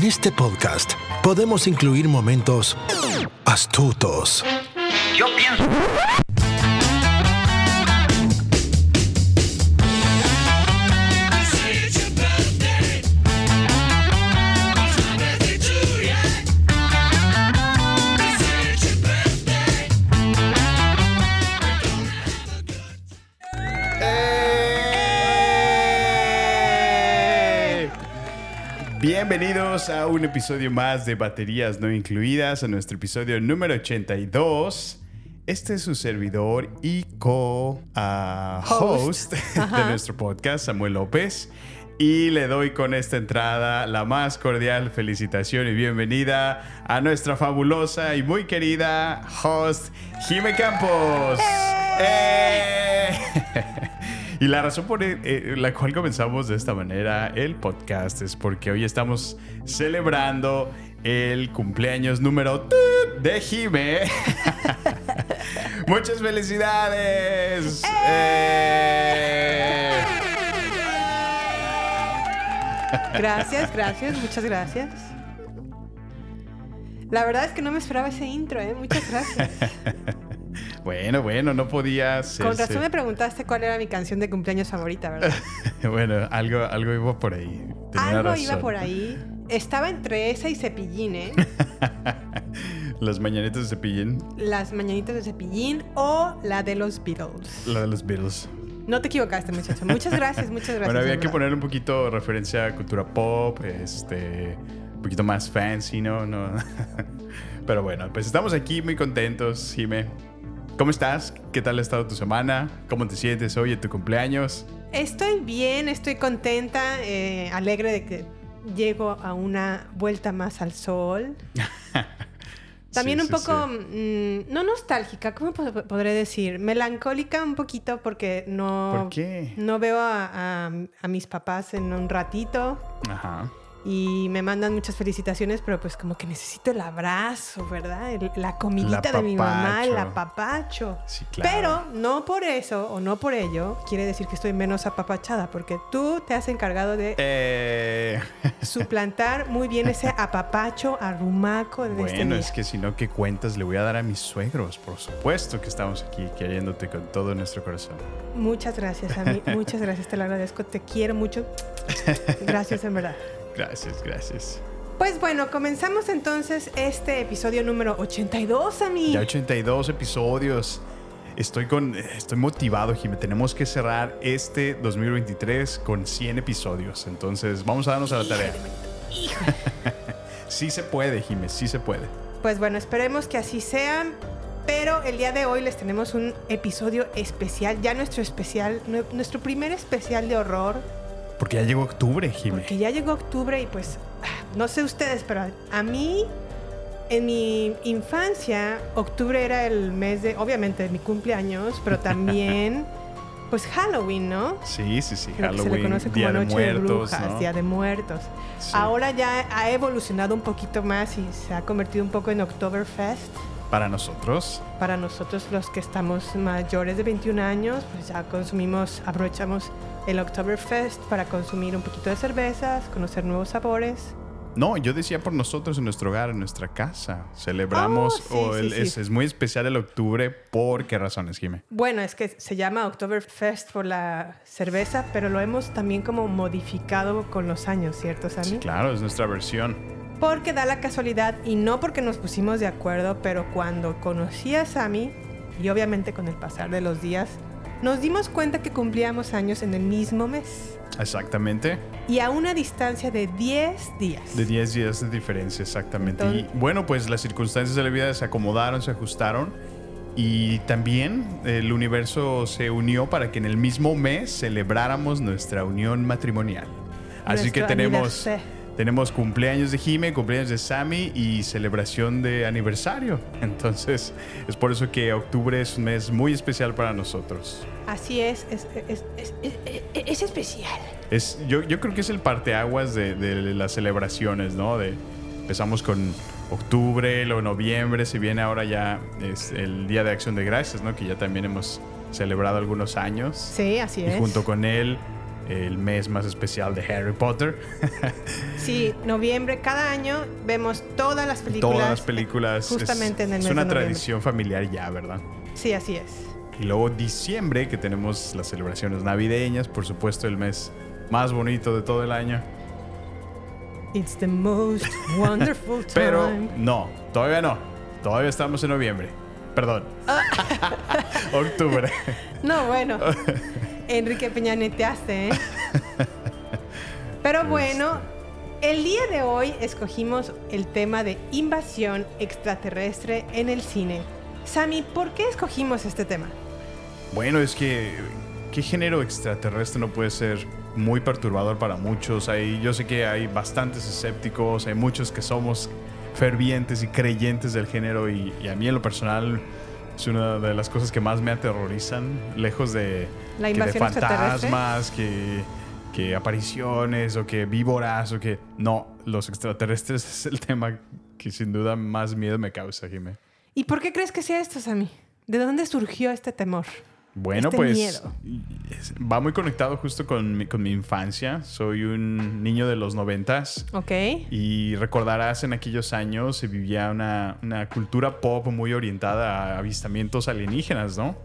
En este podcast podemos incluir momentos astutos. Yo pienso. Bienvenidos a un episodio más de Baterías No Incluidas, a nuestro episodio número 82. Este es su servidor y co-host de nuestro podcast, Samuel López. Y le doy con esta entrada la más cordial felicitación y bienvenida a nuestra fabulosa y muy querida host, Jime Campos. ¡Eh! Y la razón por eh, la cual comenzamos de esta manera el podcast es porque hoy estamos celebrando el cumpleaños número de Jime. Muchas felicidades. Eh. Gracias, gracias, muchas gracias. La verdad es que no me esperaba ese intro, ¿eh? Muchas gracias. Bueno, bueno, no podía ser. Con razón me preguntaste cuál era mi canción de cumpleaños favorita, ¿verdad? bueno, algo, algo iba por ahí. Tenía Algo razón. iba por ahí. Estaba entre esa y Cepillín, ¿eh? Las mañanitas de cepillín, Las mañanitas de Cepillín o la de los Beatles. la de los Beatles. No te equivocaste, muchacho. Muchas gracias, muchas gracias. bueno, había que poner un poquito de referencia a cultura pop, este, un poquito más fancy, ¿no? no. Pero bueno, pues estamos aquí muy contentos, Jime. ¿Cómo estás? ¿Qué tal ha estado tu semana? ¿Cómo te sientes hoy en tu cumpleaños? Estoy bien, estoy contenta, eh, alegre de que llego a una vuelta más al sol. También Sí, un poco, sí. mm, no nostálgica, ¿cómo po- podré decir? Melancólica un poquito porque no, ¿Por qué? no veo a, a- a mis papás en un ratito Ajá. Y me mandan muchas felicitaciones, pero pues como que necesito el abrazo, ¿verdad? El- la comidita de mi mamá, el apapacho. Sí, claro. Pero no por eso o no por ello quiere decir que estoy menos apapachada, porque tú te has encargado de Eh, suplantar muy bien ese apapacho arrumaco de este bueno, día. es que si no, ¿qué cuentas le voy a dar a mis suegros? Por supuesto que estamos aquí queriéndote con todo nuestro corazón. Muchas gracias a mí, muchas gracias, te lo agradezco, te quiero mucho. Gracias en verdad. Gracias, gracias. Pues bueno, comenzamos entonces este episodio número 82 a mí. Ya 82 episodios. Estoy con estoy motivado, Jimé. Tenemos que cerrar este 2023 con 100 episodios. Entonces, vamos a darnos a la tarea. sí se puede, Jimé, sí se puede. Pues bueno, esperemos que así sea. Pero el día de hoy les tenemos un episodio especial, ya nuestro especial, nue- nuestro primer especial de horror, Porque ya llegó octubre, Jimé. porque ya llegó octubre y pues, no sé ustedes, pero a mí, en mi infancia, octubre era el mes de, obviamente, de mi cumpleaños, pero también, pues Halloween, ¿no? Sí, sí, sí. Lo que se le Halloween, conoce como Día de Noche de Muertos, Brujas, ¿no? Día de Muertos. Sí. Ahora ya ha evolucionado un poquito más y se ha convertido un poco en Oktoberfest. Para nosotros, Para nosotros los que estamos mayores de 21 años, pues ya consumimos, aprovechamos el Oktoberfest para consumir un poquito de cervezas, conocer nuevos sabores. No, yo decía por nosotros en nuestro hogar, en nuestra casa. Celebramos, Oh, sí, o sí, el- sí. Es, es muy especial el octubre. ¿Por qué razones, Jimé? Bueno, es que se llama Oktoberfest por la cerveza, pero lo hemos también como modificado con los años, ¿cierto, Sammy? Sí, claro, es nuestra versión. Porque da la casualidad, y no porque nos pusimos de acuerdo, pero cuando conocí a Sammy, y obviamente con el pasar de los días, nos dimos cuenta que cumplíamos años en el mismo mes. Exactamente. Y a una distancia de 10 días. De 10 días de diferencia, exactamente. y Entonces- bueno, pues las circunstancias de la vida se acomodaron, se ajustaron. Y también el universo se unió para que en el mismo mes celebráramos nuestra unión matrimonial. Así que tenemos, aniversario. Tenemos cumpleaños de Jime, cumpleaños de Sammy y celebración de aniversario. Entonces es por eso que octubre es un mes muy especial para nosotros. Así es, es, es, es- es- es- es especial. Es, yo, yo creo que es el parteaguas de, de las celebraciones, ¿no? De, empezamos con octubre, luego noviembre, se viene ahora ya es el Día de Acción de Gracias, ¿no? Que ya también hemos celebrado algunos años. Sí, así Y es. junto con él el mes más especial de Harry Potter. Sí, noviembre, cada año vemos todas las películas. Todas las películas. Justamente es, en el es mes una de tradición familiar ya, ¿verdad? Sí, así es. Y luego diciembre, que tenemos las celebraciones navideñas, por supuesto el mes más bonito de todo el año. It's the most wonderful time. Pero no, todavía no. Todavía estamos en noviembre. Perdón. Ah. Octubre. No, bueno. Enrique Peñaneteaste, ¿eh? Pero bueno, el día de hoy escogimos el tema de invasión extraterrestre en el cine. Sammy, ¿por qué escogimos este tema? Bueno, es que qué género extraterrestre no puede ser muy perturbador para muchos. Hay, yo sé que hay bastantes escépticos, hay muchos que somos fervientes y creyentes del género y, y a mí en lo personal es una de las cosas que más me aterrorizan, lejos de, La que de fantasmas, que, que apariciones o que víboras o que... No, los extraterrestres es el tema que sin duda más miedo me causa, Jimé. ¿Y por qué crees que sea esto, Sammy? ¿De dónde surgió este temor? Bueno, Este pues miedo. va muy conectado justo con mi, con mi infancia. Soy un niño de los noventas ¿Ok? y recordarás en aquellos años se vivía una, una cultura pop muy orientada a avistamientos alienígenas, ¿no?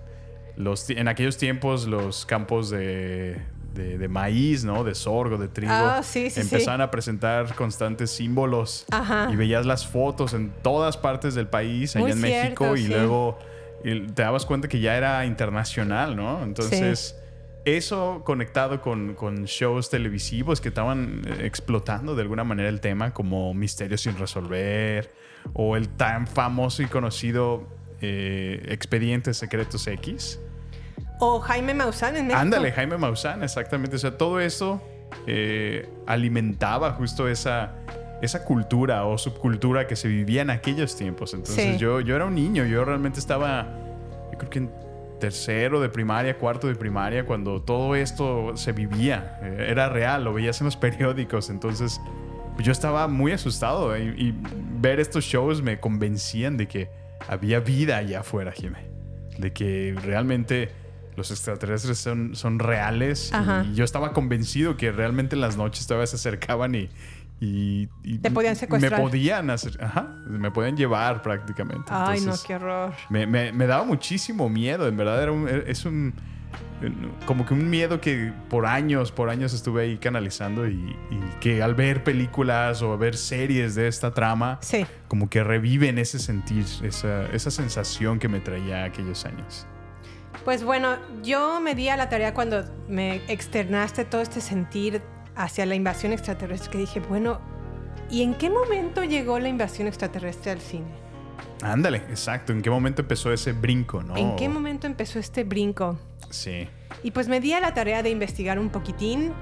Los, en aquellos tiempos los campos de, de- de maíz, ¿no? De sorgo, de trigo, Ah, sí, sí, sí. empezaban a presentar constantes símbolos Ajá. y veías las fotos en todas partes del país, allá Muy en México, y luego y te dabas cuenta que ya era internacional, ¿no? Entonces, eso conectado con, con shows televisivos que estaban eh, explotando de alguna manera el tema, como Misterios sin resolver, o el tan famoso y conocido eh, Expedientes Secretos X. O Jaime Maussan en México. Ándale, Jaime Maussan, exactamente. O sea, todo eso eh, alimentaba justo esa, esa cultura o subcultura que se vivía en aquellos tiempos. Entonces Sí. yo, yo era un niño, yo realmente estaba, yo creo que en tercero de primaria, cuarto de primaria, cuando todo esto se vivía, eh, era real, lo veías en los periódicos. Entonces yo estaba muy asustado eh, y, y ver estos shows me convencían de que había vida allá afuera, Jimé. De que realmente los extraterrestres son, son reales. Ajá. Y yo estaba convencido que realmente en las noches todavía se acercaban y... y- y Te podían secuestrar. Me podían hacer... Ajá, me podían llevar prácticamente. Ay, no, qué horror. me, me- me daba muchísimo miedo, en verdad. Era un- es un. Como que un miedo que por años, por años estuve ahí canalizando y, y que al ver películas o ver series de esta trama, Sí. como que reviven ese sentir, esa, esa sensación que me traía aquellos años. Pues bueno, yo me di a la tarea cuando me externaste todo este sentir hacia la invasión extraterrestre que dije, bueno, ¿y en qué momento llegó la invasión extraterrestre al cine? Ándale, exacto. ¿En qué momento empezó ese brinco, no? ¿En qué momento empezó este brinco? Sí. Y pues me di a la tarea de investigar un poquitín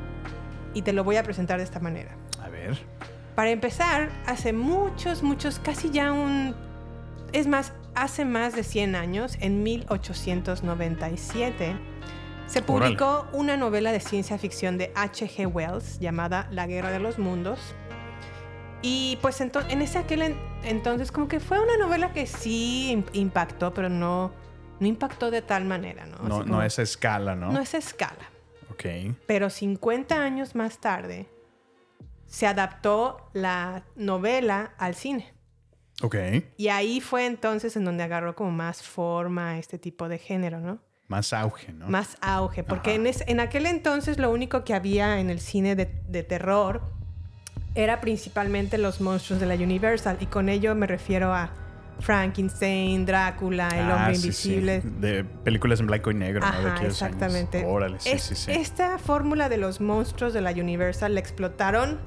y te lo voy a presentar de esta manera. A ver. Para empezar, hace muchos, muchos, casi ya un... Es más, hace más de 100 años, en 1897, se publicó una novela de ciencia ficción de H.G. Wells llamada La Guerra de los Mundos. Y pues ento- en ese aquel en- entonces como que fue una novela que sí im- impactó, pero no, no impactó de tal manera, ¿no? No, no esa escala, ¿no? no es escala. Ok. Pero 50 años más tarde se adaptó la novela al cine. Ok. Y ahí fue entonces en donde agarró como más forma este tipo de género, ¿no? Más auge, ¿no? Más auge. Porque Ajá. en, es- en aquel entonces lo único que había en el cine de, de terror era principalmente los monstruos de la Universal. Y con ello me refiero a Frankenstein, Drácula, El Ah, Hombre sí, Invisible. sí. De películas en blanco y negro, ¿no? De Ajá, aquellos años. exactamente. Órale, sí, Es- sí, sí. Esta fórmula de los monstruos de la Universal la explotaron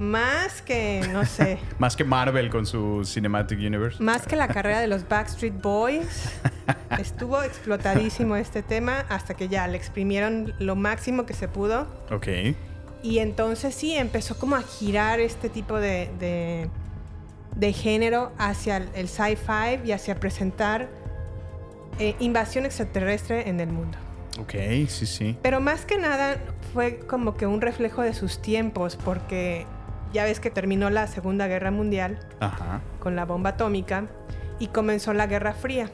más que, no sé, Más que Marvel con su Cinematic Universe. más que la carrera de los Backstreet Boys. Estuvo explotadísimo este tema hasta que ya le exprimieron lo máximo que se pudo. Ok. Y entonces sí, empezó como a girar este tipo de, de, de género hacia el, el sci-fi y hacia presentar eh, invasión extraterrestre en el mundo. Ok, sí, sí. Pero más que nada fue como que un reflejo de sus tiempos, porque ya ves que terminó la Segunda Guerra Mundial Ajá. con la bomba atómica y comenzó la Guerra Fría.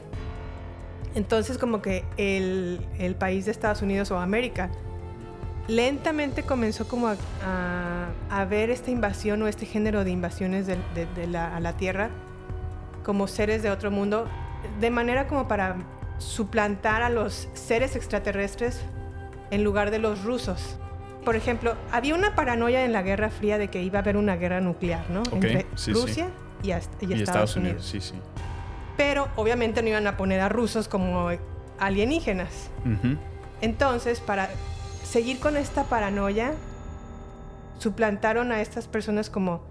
Entonces como que el, el país de Estados Unidos o América lentamente comenzó como a, a- a ver esta invasión o este género de invasiones de, de- de la, a la Tierra como seres de otro mundo, de manera como para suplantar a los seres extraterrestres en lugar de los rusos. Por ejemplo, había una paranoia en la Guerra Fría de que iba a haber una guerra nuclear, ¿no? Ok, Entre sí, sí. Rusia Y, hasta- y Y Estados, Unidos. sí, sí. Pero obviamente no iban a poner a rusos como alienígenas. Entonces, para seguir con esta paranoia, suplantaron a estas personas como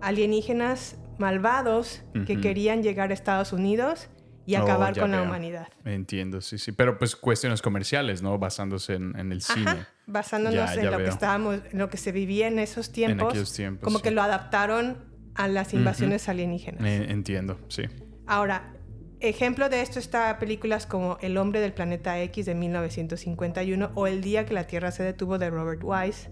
alienígenas malvados que querían llegar a Estados Unidos y Oh, acabar con la humanidad. Entiendo, sí, sí. Pero pues cuestiones comerciales, ¿no? Basándose en, en el cine. Basándonos Ya, en lo que estábamos, en lo que se vivía en esos tiempos, como sí. que lo adaptaron a las invasiones alienígenas. Eh, entiendo, sí. Ahora, ejemplo de esto está películas como El hombre del planeta X de 1951 o El día que la Tierra se detuvo de Robert Wise.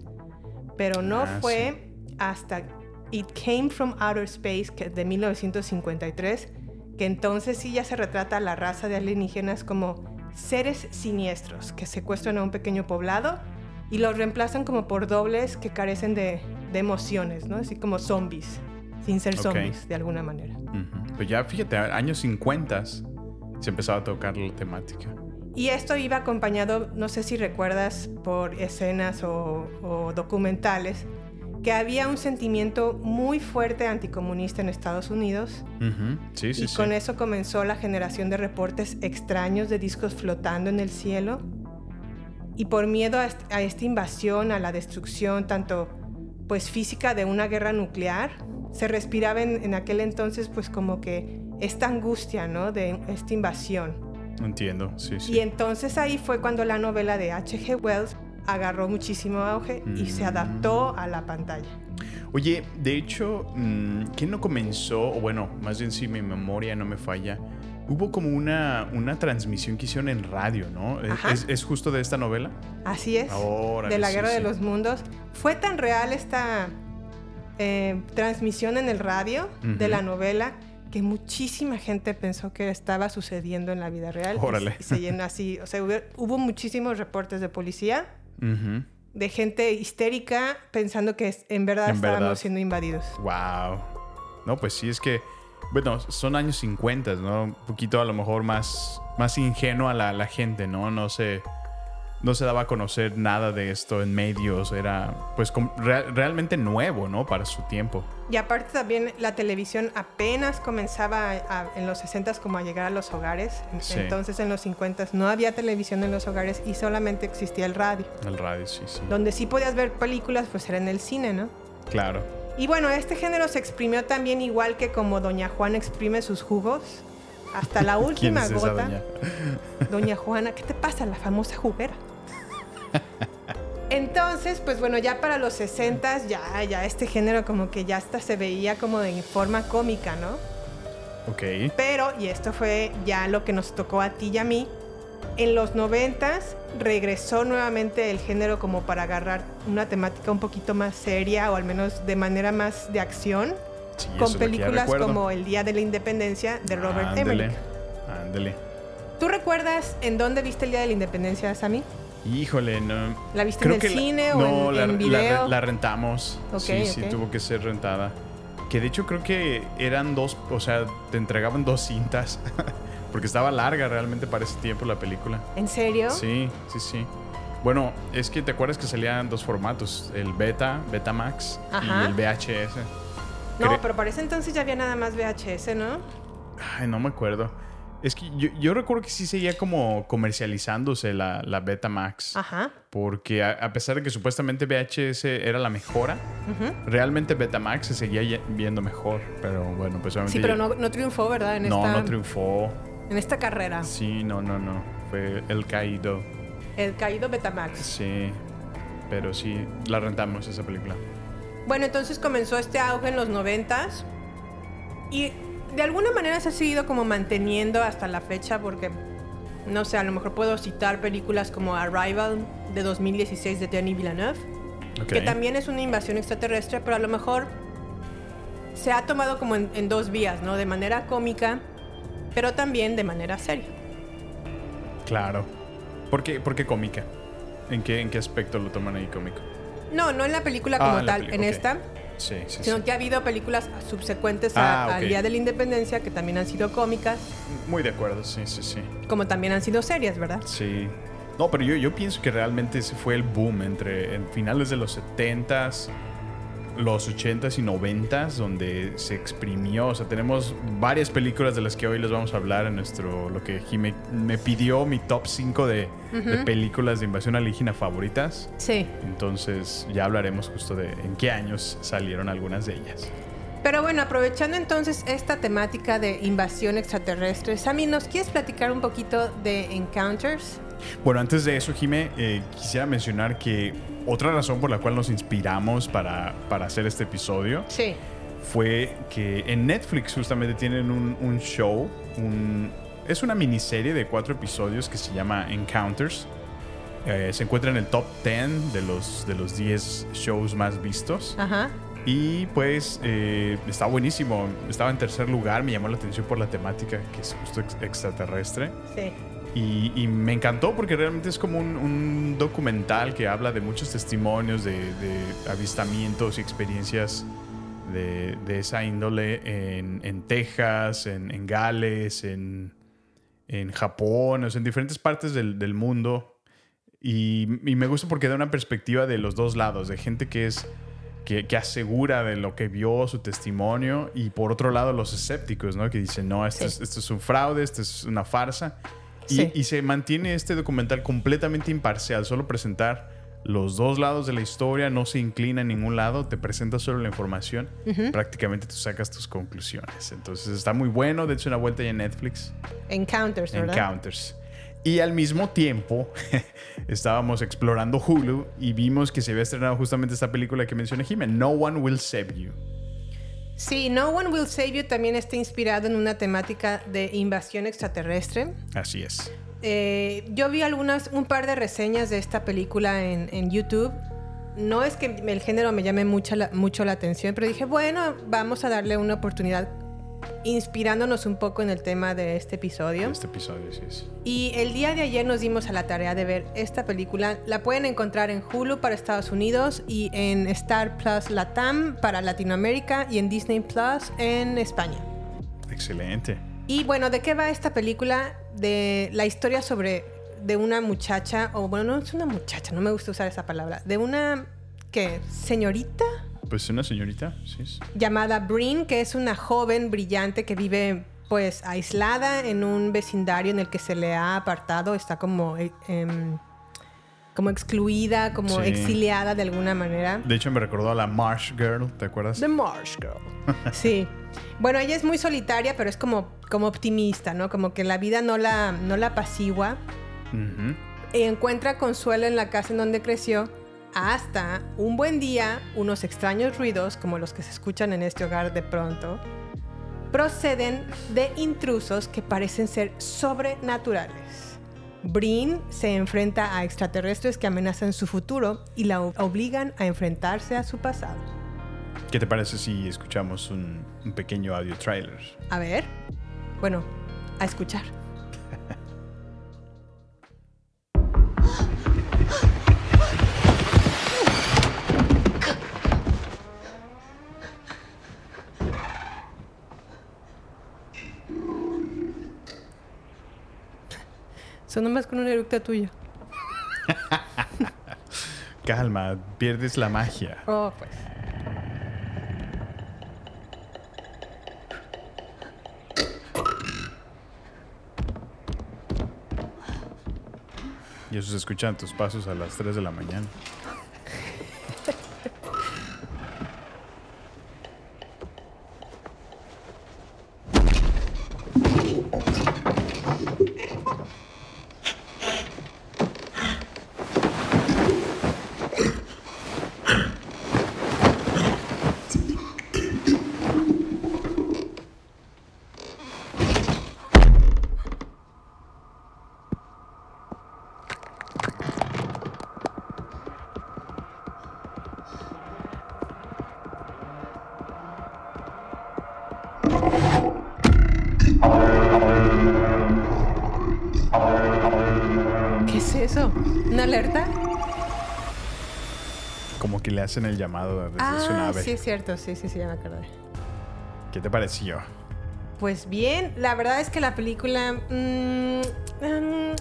Pero no Ah, fue hasta It Came from Outer Space que de 1953 que entonces sí ya se retrata a la raza de alienígenas como seres siniestros que secuestran a un pequeño poblado y los reemplazan como por dobles que carecen de, de emociones, ¿no? Así como zombies, sin ser zombies de alguna manera. Ujú. Pues ya fíjate, años 50 se empezaba a tocar la temática. Y esto iba acompañado, no sé si recuerdas, por escenas o, o documentales, que había un sentimiento muy fuerte anticomunista en Estados Unidos. Ujú. Sí, sí, y sí. con eso comenzó la generación de reportes extraños de discos flotando en el cielo. Y por miedo a, a esta invasión, a la destrucción, tanto pues física de una guerra nuclear, se respiraba en, en aquel entonces pues como que esta angustia, ¿no? De esta invasión. Entiendo, sí, sí. Y entonces ahí fue cuando la novela de H.G. Wells agarró muchísimo auge y se Mm. adaptó a la pantalla. Oye, de hecho, mm, ¿quién no comenzó? O bueno, más bien si mi memoria no me falla, hubo como una, una transmisión que hicieron en radio, ¿no? ¿Es- Ajá. ¿Es, es justo de esta novela? Así es. Órale, de la sí, Guerra de sí. los Mundos. Fue tan real esta eh, transmisión en el radio de Ujú. la novela que muchísima gente pensó que estaba sucediendo en la vida real. Y Órale. se- se llenó así. O sea, hubo, hubo muchísimos reportes de policía, de gente histérica pensando que en verdad En estábamos verdad. siendo invadidos. Wow. No, pues sí, es que, bueno, son años 50, ¿no? Un poquito a lo mejor más, más ingenuo a la, la gente, ¿no? No se, no se daba a conocer nada de esto en medios, era pues realmente nuevo, ¿no? Para su tiempo. Y aparte también la televisión apenas comenzaba a- a- en los 60 como a llegar a los hogares. Sí. Entonces en los 50 no había televisión en los hogares y solamente existía el radio. El radio, sí, sí. Donde sí podías ver películas pues era en el cine, ¿no? Claro. Y bueno, este género se exprimió también igual que como Doña Juana exprime sus jugos. Hasta la ¿Quién última es esa gota. doña? Doña Juana, ¿qué te pasa? La famosa juguera. Entonces, pues bueno, ya para los 60 ya, ya este género como que ya hasta se veía como de forma cómica, ¿no? Ok. Pero, y esto fue ya lo que nos tocó a ti y a mí, en los 90 regresó nuevamente el género como para agarrar una temática un poquito más seria o al menos de manera más de acción, Sí, con películas como El Día de la Independencia de Robert Ándele, Emmerich. Ándele. ¿Tú recuerdas en dónde viste El Día de la Independencia, Sammy? Híjole, no. ¿La viste Creo en el la- cine o no, en, la, en la- video? la rentamos. Ok, sí, sí, ok. tuvo que ser rentada. Que de hecho creo que eran dos, o sea, te entregaban dos cintas. Porque estaba larga realmente para ese tiempo la película. ¿En serio? Sí, sí, sí. Bueno, es que te acuerdas que salían dos formatos, el beta, Betamax Ajá. y el VHS. No, Cre- pero para ese entonces ya había nada más VHS, ¿no? Ay, no me acuerdo. Es que yo, yo recuerdo que sí seguía como comercializándose la, la Betamax. Ajá. Porque a, a pesar de que supuestamente VHS era la mejora, ujú. realmente Betamax se seguía viendo mejor. Pero bueno, pues obviamente. Sí, pero no, no triunfó, ¿verdad? En, no, esta, no triunfó. En esta carrera. Sí, no, no, no. Fue el caído. El caído Betamax. Sí. Pero sí, la rentamos esa película. Bueno, entonces comenzó este auge en los noventas y de alguna manera se ha seguido como manteniendo hasta la fecha porque, no sé, a lo mejor puedo citar películas como Arrival de 2016 de Denis Villeneuve, Ok. que también es una invasión extraterrestre, pero a lo mejor se ha tomado como en, en dos vías, ¿no? De manera cómica, pero también de manera seria. Claro. ¿Por qué, por qué cómica? ¿En qué, ¿En qué aspecto lo toman ahí cómico? No, no en la película Ah, como tal, en esta, Sí, sí, sino sí. que ha habido películas subsecuentes a- Ah, al Día de la Independencia que también han sido cómicas, Muy de acuerdo, sí, sí, sí. como también han sido serias, ¿verdad? Sí. No, pero yo, yo pienso que realmente ese fue el boom entre en finales de los 70s, los 80s y 90s, donde se exprimió. O sea, tenemos varias películas de las que hoy les vamos a hablar en nuestro. Lo que Jime me pidió, mi top 5 de, de películas de invasión alienígena favoritas. Sí. Entonces, ya hablaremos justo de en qué años salieron algunas de ellas. Pero bueno, aprovechando entonces esta temática de invasión extraterrestre, Sammy, ¿nos quieres platicar un poquito de Encounters? Bueno, antes de eso, Jime, eh, quisiera mencionar que otra razón por la cual nos inspiramos para, para hacer este episodio Sí. fue que en Netflix justamente tienen un, un show, un- es una miniserie de cuatro episodios que se llama Encounters. Eh, se encuentra en el top 10 de los, de los 10 shows más vistos. Ajá. Y pues eh, está buenísimo. Estaba en tercer lugar, me llamó la atención por la temática que es justo ex- extraterrestre. Sí. Y, y me encantó porque realmente es como un, un documental que habla de muchos testimonios de, de avistamientos y experiencias de, de esa índole en, en Texas, en, en Gales, en, en Japón, o sea, en diferentes partes del, del mundo. Y, y me gusta porque da una perspectiva de los dos lados, de gente que es que, que asegura de lo que vio, su testimonio, y por otro lado los escépticos, ¿no? Que dicen, no, esto, Sí. es, esto es un fraude, esto es una farsa. Y, Sí. y se mantiene este documental completamente imparcial, solo presentar los dos lados de la historia, no se inclina en ningún lado, te presenta solo la información, prácticamente tú sacas tus conclusiones. Entonces está muy bueno, de hecho una vuelta ya en Netflix. Encounters, ¿verdad? Encounters. Y al mismo tiempo estábamos explorando Hulu y vimos que se había estrenado justamente esta película que mencioné Jimmy, No One Will Save You. Sí, No One Will Save You también está inspirado en una temática de invasión extraterrestre. Así es. Eh, yo vi algunas, un par de reseñas de esta película en, en YouTube. No es que el género me llame mucho la, mucho la atención, pero dije, bueno, vamos a darle una oportunidad inspirándonos un poco en el tema de este episodio. Este episodio, sí es. Y el día de ayer nos dimos a la tarea de ver esta película. La pueden encontrar en Hulu para Estados Unidos y en Star Plus Latam para Latinoamérica y en Disney Plus en España. Excelente. Y bueno, ¿de qué va esta película? De la historia sobre de una muchacha, o bueno, no es una muchacha, no me gusta usar esa palabra, de una ¿qué? señorita Pues una señorita, sí es. llamada Breen, que es una joven brillante que vive pues aislada en un vecindario en el que se le ha apartado, está como, eh, em, como excluida, como Sí. exiliada de alguna manera. De hecho me recordó a la Marsh Girl, ¿te acuerdas? The Marsh Girl. Sí. Bueno, ella es muy solitaria, pero es como, como optimista, ¿no? Como que la vida no la, no la apacigua. Y encuentra consuelo en la casa en donde creció hasta un buen día unos extraños ruidos, como los que se escuchan en este hogar de pronto, proceden de intrusos que parecen ser sobrenaturales. Breen se enfrenta a extraterrestres que amenazan su futuro y la obligan a enfrentarse a su pasado. ¿Qué te parece si escuchamos un, un pequeño audio trailer? A ver, bueno, a escuchar. Son nomás con un eructo tuyo. Calma, pierdes la magia. Oh, pues. Y eso se escuchan tus pasos a las 3 de la mañana. Hacen el llamado desde su Ah, nave. sí es cierto, sí, sí, sí, ya me acordé. ¿Qué te pareció? Pues bien, la verdad es que la película mm, mm,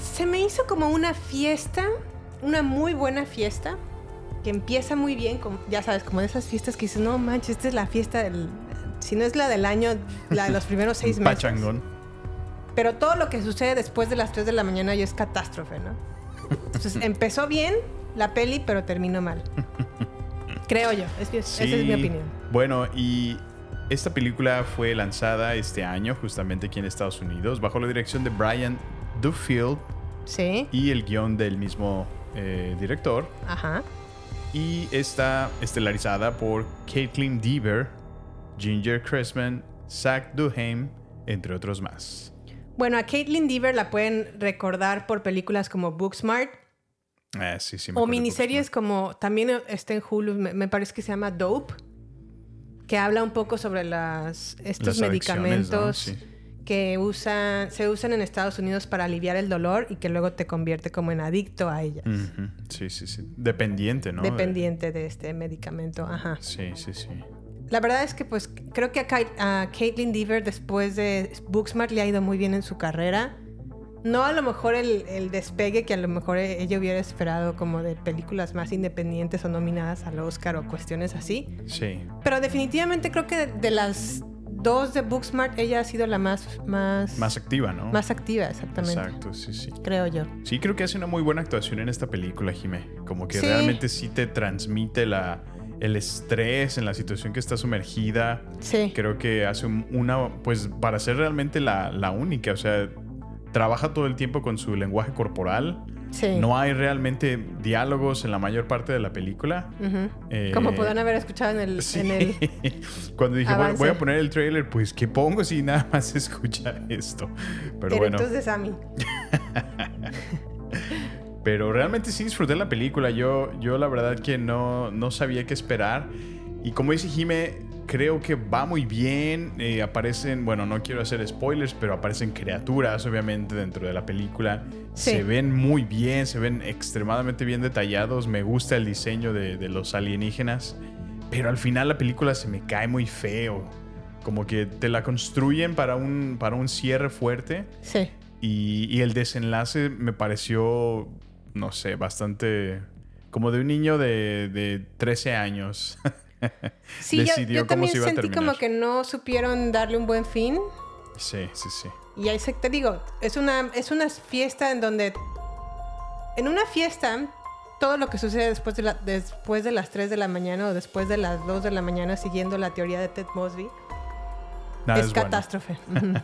se me hizo como una fiesta, una muy buena fiesta, que empieza muy bien, como, ya sabes, como de esas fiestas que dices, no manches, esta es la fiesta del, si no es la del año, la de los primeros seis meses. Pachangón. Pero todo lo que sucede después de las 3 de la mañana ya es catástrofe, ¿no? Entonces empezó bien la peli, pero terminó mal. Creo yo, es, esa es mi opinión. Bueno, y esta película fue lanzada este año, justamente aquí en Estados Unidos, bajo la dirección de Brian Duffield Sí, y el guion del mismo eh, director. ajá. Y está estelarizada por Caitlin Dever, Ginger Cressman, Zach Duhaime, entre otros más. Bueno, a Caitlin Dever la pueden recordar por películas como Booksmart Sí, sí, me o miniseries como también está en Hulu, me, me parece que se llama Dope, que habla un poco sobre las, estos Las medicamentos ¿no? Sí. que usan, se usan en Estados Unidos para aliviar el dolor y que luego te convierte como en adicto a ellas. Sí, sí, sí. Dependiente, ¿no? Dependiente de este medicamento, ajá. Sí, sí, sí. La verdad es que pues creo que a, Caitlin Dever después de Booksmart le ha ido muy bien en su carrera. No a lo mejor el, el despegue que a lo mejor e- ella hubiera esperado como de películas más independientes o nominadas al Oscar o cuestiones así. Sí. Pero definitivamente creo que de, de las dos de Booksmart ella ha sido la más, más, Más activa, ¿no? más activa, exactamente. Exacto, sí, sí. Creo yo. Sí, creo que hace una muy buena actuación en esta película, Jimé. Como que Sí. realmente sí te transmite la, el estrés en la situación que está sumergida. Sí. Creo que hace un- una, pues para ser realmente la, la única, o sea, trabaja todo el tiempo con su lenguaje corporal. Sí. No hay realmente diálogos en la mayor parte de la película. Eh, Como podrán haber escuchado en el, Sí. en el Cuando dije, bueno, Avance. voy a poner el trailer, pues ¿qué pongo si nada más se escucha esto? Pero bueno. Eructos de Sammy. Pero realmente sí disfruté la película. Yo, yo la verdad que no, no sabía qué esperar. Y como dice Jime, creo que va muy bien. Eh, aparecen, bueno, no quiero hacer spoilers, pero aparecen criaturas, obviamente, dentro de la película. Sí. Se ven muy bien, se ven extremadamente bien detallados. Me gusta el diseño de, de los alienígenas. Pero al final la película se me cae muy feo. Como que te la construyen para un, para un cierre fuerte. Sí. Y, y el desenlace me pareció, no sé, bastante como de un niño de, de 13 años. Sí, yo, Decidió yo cómo también se iba a sentí terminar. como que no supieron darle un buen fin. sí, sí, sí. Y ahí se, te digo, es una, es una fiesta en donde... En una fiesta, todo lo que sucede después de, la- después de las 3 de la mañana o después de las 2 de la mañana, siguiendo la teoría de Ted Mosby, Nada es, es bueno. catástrofe.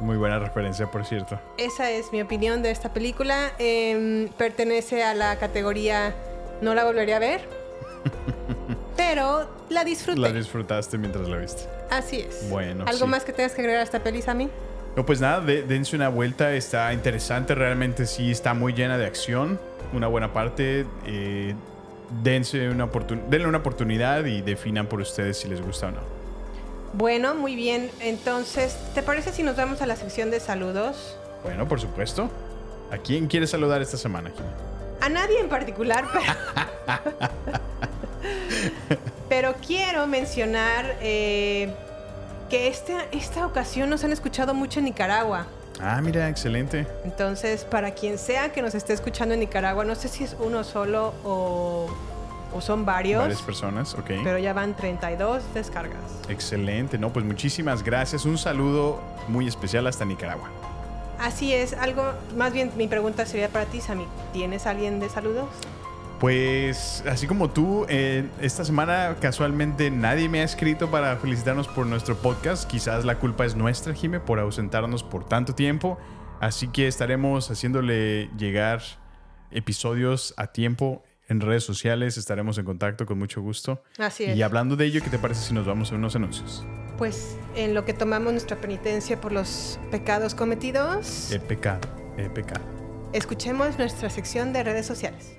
Muy buena referencia, por cierto. Esa es mi opinión de esta película. Em, pertenece a la categoría no la volvería a ver, pero la disfruté. La disfrutaste mientras la viste. Así es. Bueno, ¿Algo sí. más que tengas que agregar a esta peli, Sammy? No, pues nada, de- dense una vuelta, está interesante, realmente sí está muy llena de acción, una buena parte. eh, dense una oportun- denle una oportunidad y definan por ustedes si les gusta o no. Bueno, muy bien. Entonces, ¿te parece si nos vamos a la sección de saludos? Bueno, por supuesto. ¿A quién quieres saludar esta semana, Jimmy? A nadie en particular, pero... pero quiero mencionar eh, que este, esta ocasión nos han escuchado mucho en Nicaragua. Ah, mira, excelente. Entonces, para quien sea que nos esté escuchando en Nicaragua, no sé si es uno solo o, o son varios, Varias personas, ok. pero ya van 32 descargas. Excelente, no, pues muchísimas gracias. Un saludo muy especial hasta Nicaragua. Así es, algo, más bien mi pregunta sería para ti, Sammy. ¿Tienes alguien de saludos? Pues así como tú, eh, esta semana casualmente nadie me ha escrito para felicitarnos por nuestro podcast. Quizás la culpa es nuestra, Jime, por ausentarnos por tanto tiempo. Así que estaremos haciéndole llegar episodios a tiempo en redes sociales. Estaremos en contacto con mucho gusto. Así es. Y hablando de ello, ¿qué te parece si nos vamos a unos anuncios? Pues en lo que tomamos nuestra penitencia por los pecados cometidos, He pecado, he pecado. escuchemos nuestra sección de redes sociales.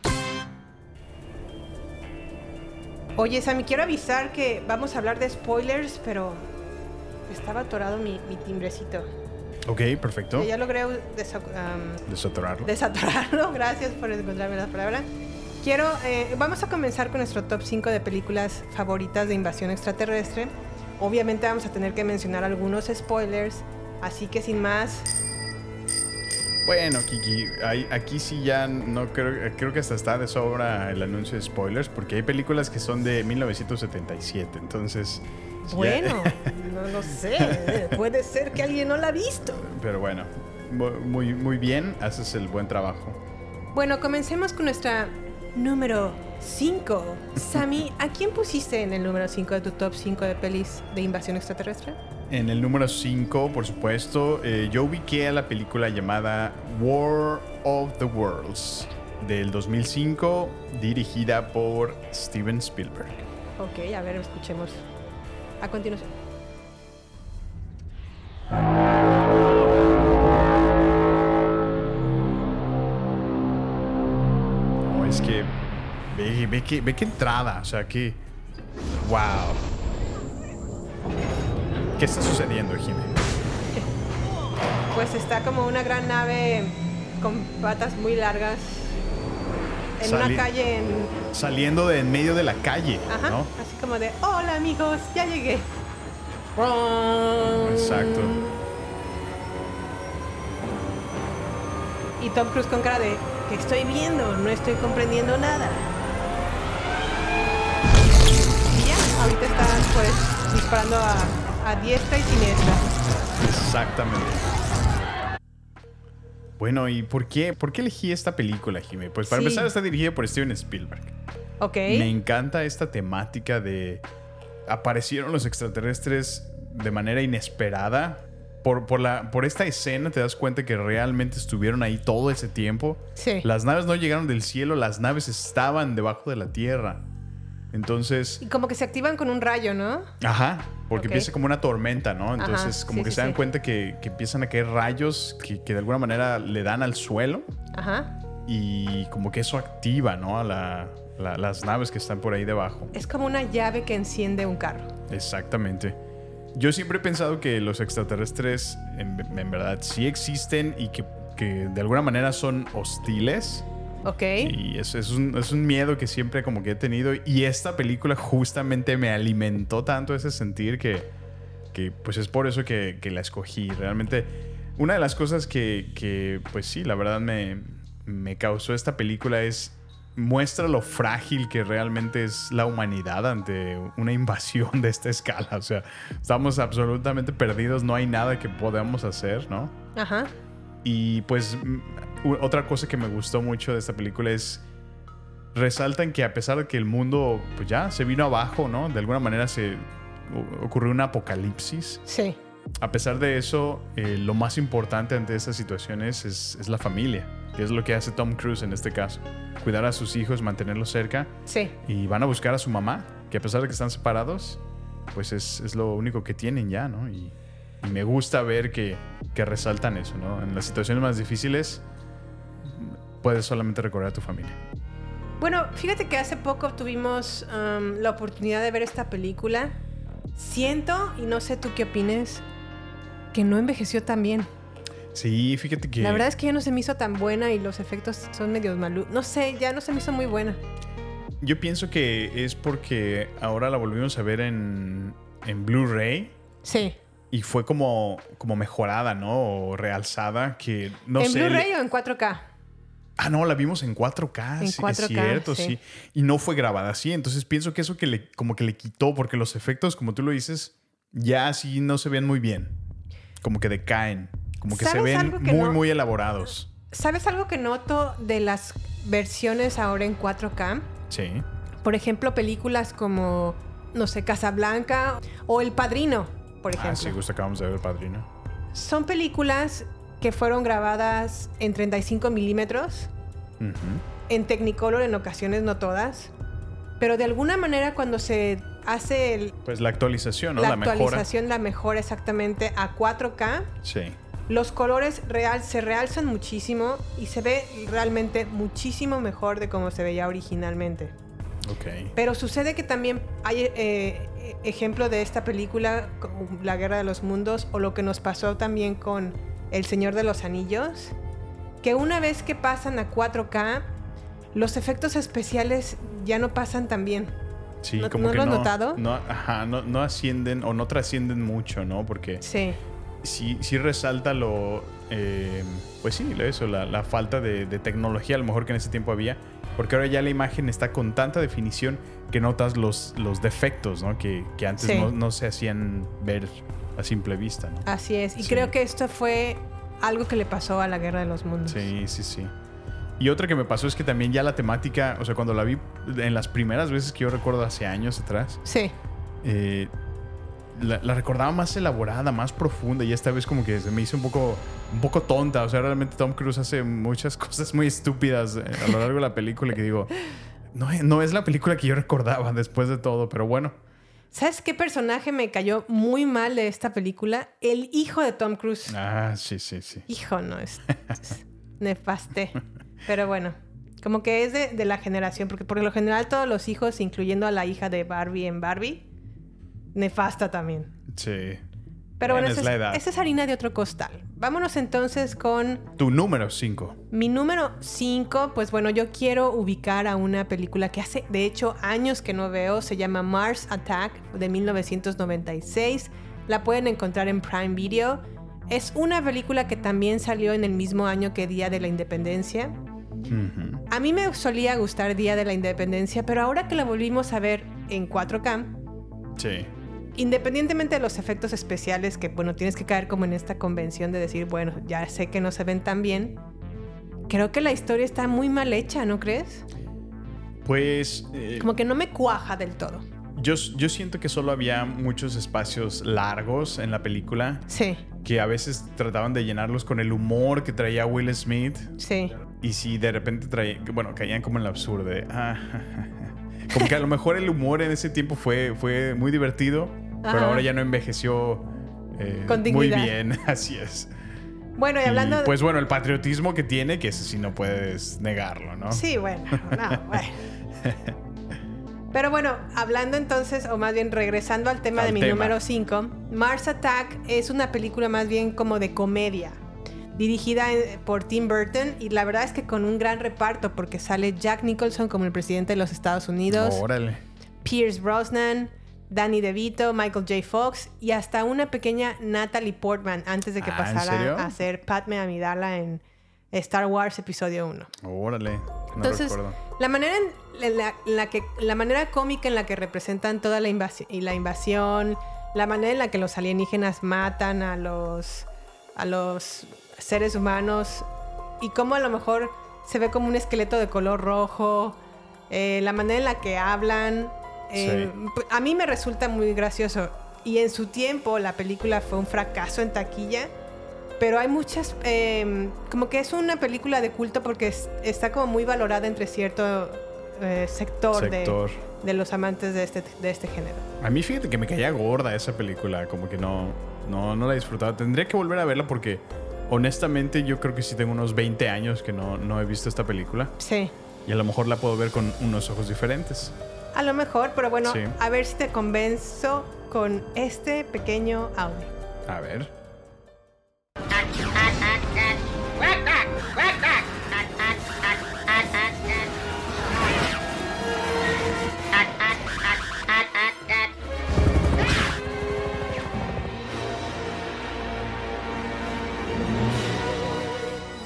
Oye, Sammy, quiero avisar que vamos a hablar de spoilers, pero estaba atorado mi, mi timbrecito. Ok, perfecto. Ya logré desa- um, Desatorarlo. desatorarlo. Gracias por encontrarme la palabra. Quiero, eh, vamos a comenzar con nuestro top 5 de películas favoritas de invasión extraterrestre. Obviamente vamos a tener que mencionar algunos spoilers, así que sin más, Bueno, Kiki, ahí- aquí sí ya no creo, creo que hasta está de sobra el anuncio de spoilers, porque hay películas que son de 1977, entonces... ya- bueno, no lo sé, puede ser que alguien no la ha visto. pero bueno, mu- muy, muy bien, haces el buen trabajo. Bueno, comencemos con nuestra número 5. Sammy, ¿a quién pusiste en el número 5 de tu top 5 de pelis de invasión extraterrestre? En el número 5, por supuesto, eh, yo ubiqué a la película llamada War of the Worlds del 2005, dirigida por Steven Spielberg. Ok, a ver, escuchemos. A continuación. No, es que ve, ve que ve qué entrada, o sea que wow. ¿Qué está sucediendo, Jimé? Pues está como una gran nave con patas muy largas en Sali- una calle en... Saliendo de en medio de la calle, Ajá, ¿no? así como de, hola amigos, ya llegué. Exacto. Y Tom Cruise con cara de, ¿qué estoy viendo? No estoy comprendiendo nada. Y ya, ahorita está pues disparando a, a diestra y siniestra. Exactamente. Bueno, ¿y por qué, por qué elegí esta película, Jimé? Pues para Sí. empezar está dirigida por Steven Spielberg. Ok. Me encanta esta temática de aparecieron los extraterrestres de manera inesperada. Por, por, la, por esta escena te das cuenta que realmente estuvieron ahí todo ese tiempo. Sí. Las naves no llegaron del cielo, las naves estaban debajo de la tierra. Entonces, Y como que se activan con un rayo, ¿no? ajá, porque empieza como una tormenta, ¿no? Entonces, Ajá, como sí, que sí, se dan sí. cuenta que, que empiezan a caer rayos que, que de alguna manera le dan al suelo Ajá. y como que eso activa, ¿no? A la- la- las naves que están por ahí debajo. Es como una llave que enciende un carro. Exactamente. Yo siempre he pensado que los extraterrestres en, en verdad sí existen y que, que de alguna manera son hostiles. Ok. Y es, es un, es un miedo que siempre como que he tenido. Y esta película justamente me alimentó tanto ese sentir que, que pues es por eso que, que la escogí. Realmente una de las cosas que, que, pues sí, la verdad me, me causó esta película es muestra lo frágil que realmente es la humanidad ante una invasión de esta escala. O sea, estamos absolutamente perdidos, no hay nada que podamos hacer, ¿no? Ajá. Y pues mm, otra cosa que me gustó mucho de esta película es resaltan que a pesar de que el mundo pues ya se vino abajo, ¿no? De alguna manera se ocurrió un apocalipsis. Sí. A pesar de eso, eh, lo más importante ante estas situaciones es, es la familia, que es lo que hace Tom Cruise en este caso. Cuidar a sus hijos, mantenerlos cerca Sí. y van a buscar a su mamá, que a pesar de que están separados, pues es, es lo único que tienen ya, ¿no? Y, y me gusta ver que, que resaltan eso, ¿no? En las situaciones más difíciles puedes solamente recordar a tu familia. Bueno, fíjate que hace poco tuvimos um, la oportunidad de ver esta película. Siento, y no sé tú qué opines, que no envejeció tan bien. Sí, fíjate que... La verdad es que ya no se me hizo tan buena y los efectos son medios malu. No sé, ya no se me hizo muy buena. Yo pienso que es porque ahora la volvimos a ver en, en Blu-ray Sí. Y fue como, como mejorada, ¿no? O realzada, que no ¿En sé... Blu-ray le- o en 4K? Ah, no, la vimos en 4K, En sí, 4K, es cierto, sí. sí. Y no fue grabada así, entonces pienso que eso que le, como que le quitó, porque los efectos, como tú lo dices, ya así no se ven muy bien. Como que decaen, como que se ¿Sabes ven que muy, no? muy elaborados. ¿Sabes algo que noto de las versiones ahora en 4K? Sí. Por ejemplo, películas como, no sé, Casablanca o El Padrino, por Ah, ejemplo. sí, justo acabamos de ver Padrino. Son películas que fueron grabadas en 35 milímetros, Ujú. en Technicolor en ocasiones, no todas. pero de alguna manera cuando se hace el- Pues la actualización, ¿no? la, La, mejora. actualización, la mejora exactamente a 4K, Sí. los colores real, se realzan muchísimo y se ve realmente muchísimo mejor de como se veía originalmente. Pero sucede que también hay eh, ejemplo de esta película, La Guerra de los Mundos, o lo que nos pasó también con El Señor de los Anillos, que una vez que pasan a 4K, los efectos especiales ya no pasan tan bien. Sí, ¿No- como no que lo has no, notado? No, ajá, no, no ascienden o no trascienden mucho, ¿no? Porque Sí, sí, sí resalta lo. eh, pues sí, eso, la, la falta de, de tecnología, a lo mejor que en ese tiempo había. Porque ahora ya la imagen está con tanta definición que notas los, los defectos, ¿no? Que, que antes Sí. no, no se hacían ver a simple vista, ¿no? así es. Y Sí. creo que esto fue algo que le pasó a La Guerra de los Mundos. Sí, sí, sí. Y otra que me pasó es que también ya la temática, o sea, cuando la vi en las primeras veces que yo recuerdo hace años atrás, Sí, eh, la, la recordaba más elaborada, más profunda y esta vez como que se me hizo un poco, un poco tonta. O sea, realmente Tom Cruise hace muchas cosas muy estúpidas eh, a lo largo de la película que digo, no, es- no es la película que yo recordaba después de todo, pero bueno. ¿Sabes qué personaje me cayó muy mal de esta película? El hijo de Tom Cruise. Ah, sí, sí, sí. Hijo, no, es, es nefasté. Pero bueno, como que es de, de la generación, porque por lo general todos los hijos, incluyendo a la hija de Barbie en Barbie, nefasta también. Sí. Pero bueno, Es esa la es, edad. esa es harina de otro costal. Vámonos entonces con Tu número 5. mi número 5. Pues bueno, yo quiero ubicar a una película que hace, de hecho, años que no veo. Se llama Mars Attack de 1996. La pueden encontrar en Prime Video. Es una película que también salió en el mismo año que Día de la Independencia. A mí me solía gustar Día de la Independencia, pero ahora que la volvimos a ver en 4K, Sí. Independientemente de los efectos especiales, que bueno, tienes que caer como en esta convención de decir, bueno, ya sé que no se ven tan bien, creo que la historia está muy mal hecha, ¿no crees? Pues eh, Como que no me cuaja del todo. yo, yo siento que solo había muchos espacios largos en la película Sí, que a veces trataban de llenarlos con el humor que traía Will Smith sí. y si de repente traía, bueno, caían como en el absurdo de, ah, como que a lo mejor el humor en ese tiempo fue, fue muy divertido, pero ahora ya no envejeció eh, Con muy bien, así es. Bueno, y hablando Y, pues bueno, el patriotismo que tiene, que ese sí no puedes negarlo, ¿no? Sí, bueno, no, bueno. Pero bueno, hablando entonces, o más bien regresando al tema Al de mi tema. número 5, Mars Attack es una película más bien como de comedia, dirigida en- por Tim Burton y la verdad es que con un gran reparto porque sale Jack Nicholson como el presidente de los Estados Unidos, Órale. Pierce Brosnan, Danny DeVito, Michael J. Fox y hasta una pequeña Natalie Portman antes de que Ah, ¿en pasara a ser Padme Amidala en Star Wars Episodio 1. Órale. No Entonces, recuerdo. la manera en la, en la que la manera cómica en la que representan toda la invasión y la invasión, la manera en la que los alienígenas matan a los a los seres humanos y cómo a lo mejor se ve como un esqueleto de color rojo, eh, la manera en la que hablan, eh, p- a mí me resulta muy gracioso y en su tiempo la película fue un fracaso en taquilla. Pero hay muchas, eh, como que es una película de culto porque es- está como muy valorada entre cierto eh, sector, de- Sector. De, los amantes de este, de este género. A mí fíjate que me caía gorda esa película, como que no, no, no la disfrutaba. Tendría que volver a verla porque honestamente yo creo que sí tengo unos 20 años que no, no he visto esta película Sí, y a lo mejor la puedo ver con unos ojos diferentes. A lo mejor, pero bueno, Sí. a ver si te convenzo con este pequeño audio. A ver.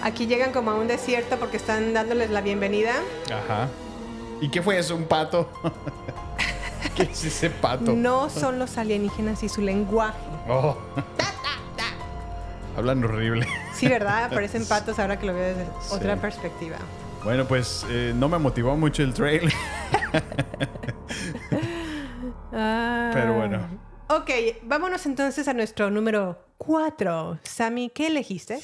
Aquí llegan como a un desierto porque están dándoles la bienvenida. Ajá. ¿Y qué fue eso? ¿Un pato? ¿Qué es ese pato? No son los alienígenas y su lenguaje. Oh. Hablan horrible. Sí, ¿verdad? Parecen patos ahora que lo veo desde Sí. otra perspectiva. Bueno, pues eh, no me motivó mucho el trailer. Ah. Pero bueno. Ok, vámonos entonces a nuestro número 4. Sammy, ¿qué elegiste?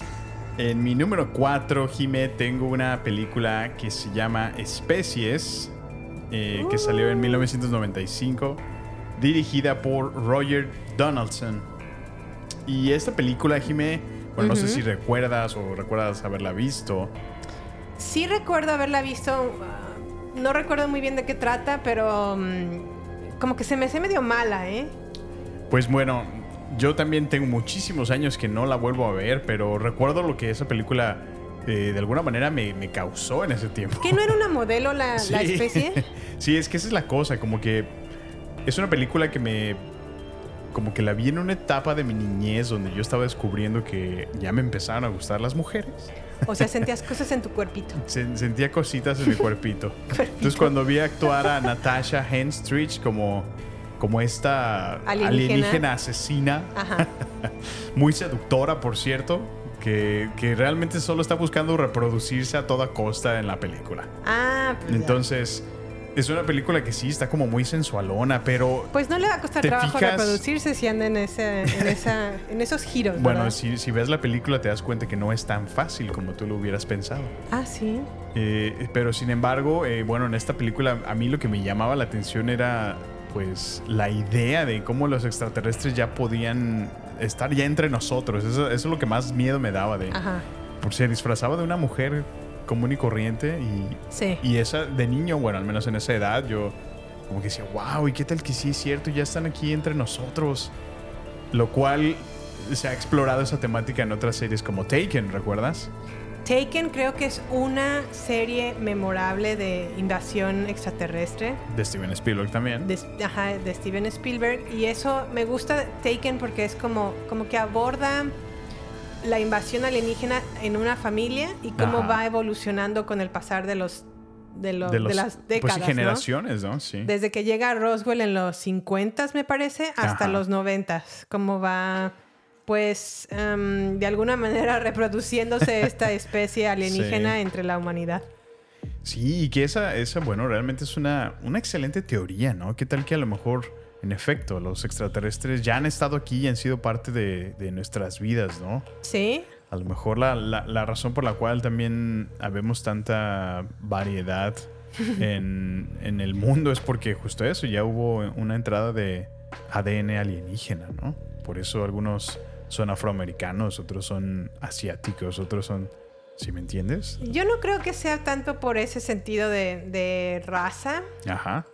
En mi número 4, Jime, tengo una película que se llama Especies eh, que salió en 1995, dirigida por Roger Donaldson. Y esta película, Jimé, bueno, no sé si recuerdas o recuerdas haberla visto. Sí recuerdo haberla visto. uh, no recuerdo muy bien de qué trata, pero mm, como que se me hace medio mala, ¿eh? Pues bueno, yo también tengo muchísimos años que no la vuelvo a ver, pero recuerdo lo que esa película eh, de alguna manera me, me causó en ese tiempo. ¿Que no era una modelo la, especie? sí, es que esa es la cosa, como que es una película que me como que la vi en una etapa de mi niñez donde yo estaba descubriendo que ya me empezaron a gustar las mujeres. O sea, sentías cosas en tu cuerpito. Se- sentía cositas en mi cuerpito. Entonces cuando vi actuar a Natasha Henstridge como como esta Alienígena. alienígena asesina, Ajá. muy seductora, por cierto, que, que realmente solo está buscando reproducirse a toda costa en la película. Ah, pues. Entonces, es una película que sí está como muy sensualona, pero Pues no le va a costar ¿Te trabajo fijas? reproducirse si anda en, ese, en, esa, en esos giros. bueno, si, si ves la película te das cuenta que no es tan fácil como tú lo hubieras pensado. Ah, sí. Eh, pero sin embargo, eh, bueno, en esta película a mí lo que me llamaba la atención era pues la idea de cómo los extraterrestres ya podían estar ya entre nosotros. Eso, eso es lo que más miedo me daba de... Ajá. Porque se disfrazaba de una mujer común y corriente y Sí. Y esa de niño, bueno, al menos en esa edad, yo como que decía, wow, ¿y qué tal que sí es cierto? Ya están aquí entre nosotros. Lo cual se ha explorado esa temática en otras series como Taken, ¿recuerdas? Taken creo que es una serie memorable de invasión extraterrestre. De Steven Spielberg también. de, ajá, de Steven Spielberg y eso me gusta Taken porque es como, como que aborda la invasión alienígena en una familia y cómo Ajá. va evolucionando con el pasar de los de, los, de, los- las pues, décadas, ¿no? generaciones, ¿no? Sí. Desde que llega Roswell en los 50 me parece hasta Ajá. los 90 cómo va pues em, de alguna manera reproduciéndose esta especie alienígena Sí. entre la humanidad. Sí, y que esa, esa bueno, realmente es una, una excelente teoría, ¿no? ¿Qué tal que a lo mejor, en efecto, los extraterrestres ya han estado aquí y han sido parte de, de nuestras vidas, ¿no? ¿Sí? A lo mejor la, la- la razón por la cual también habemos tanta variedad en, en el mundo es porque justo eso, ya hubo una entrada de ADN alienígena, ¿no? Por eso algunos son afroamericanos, otros son asiáticos, otros son... ¿Sí me entiendes? Yo no creo que sea tanto por ese sentido de, de raza, Ajá.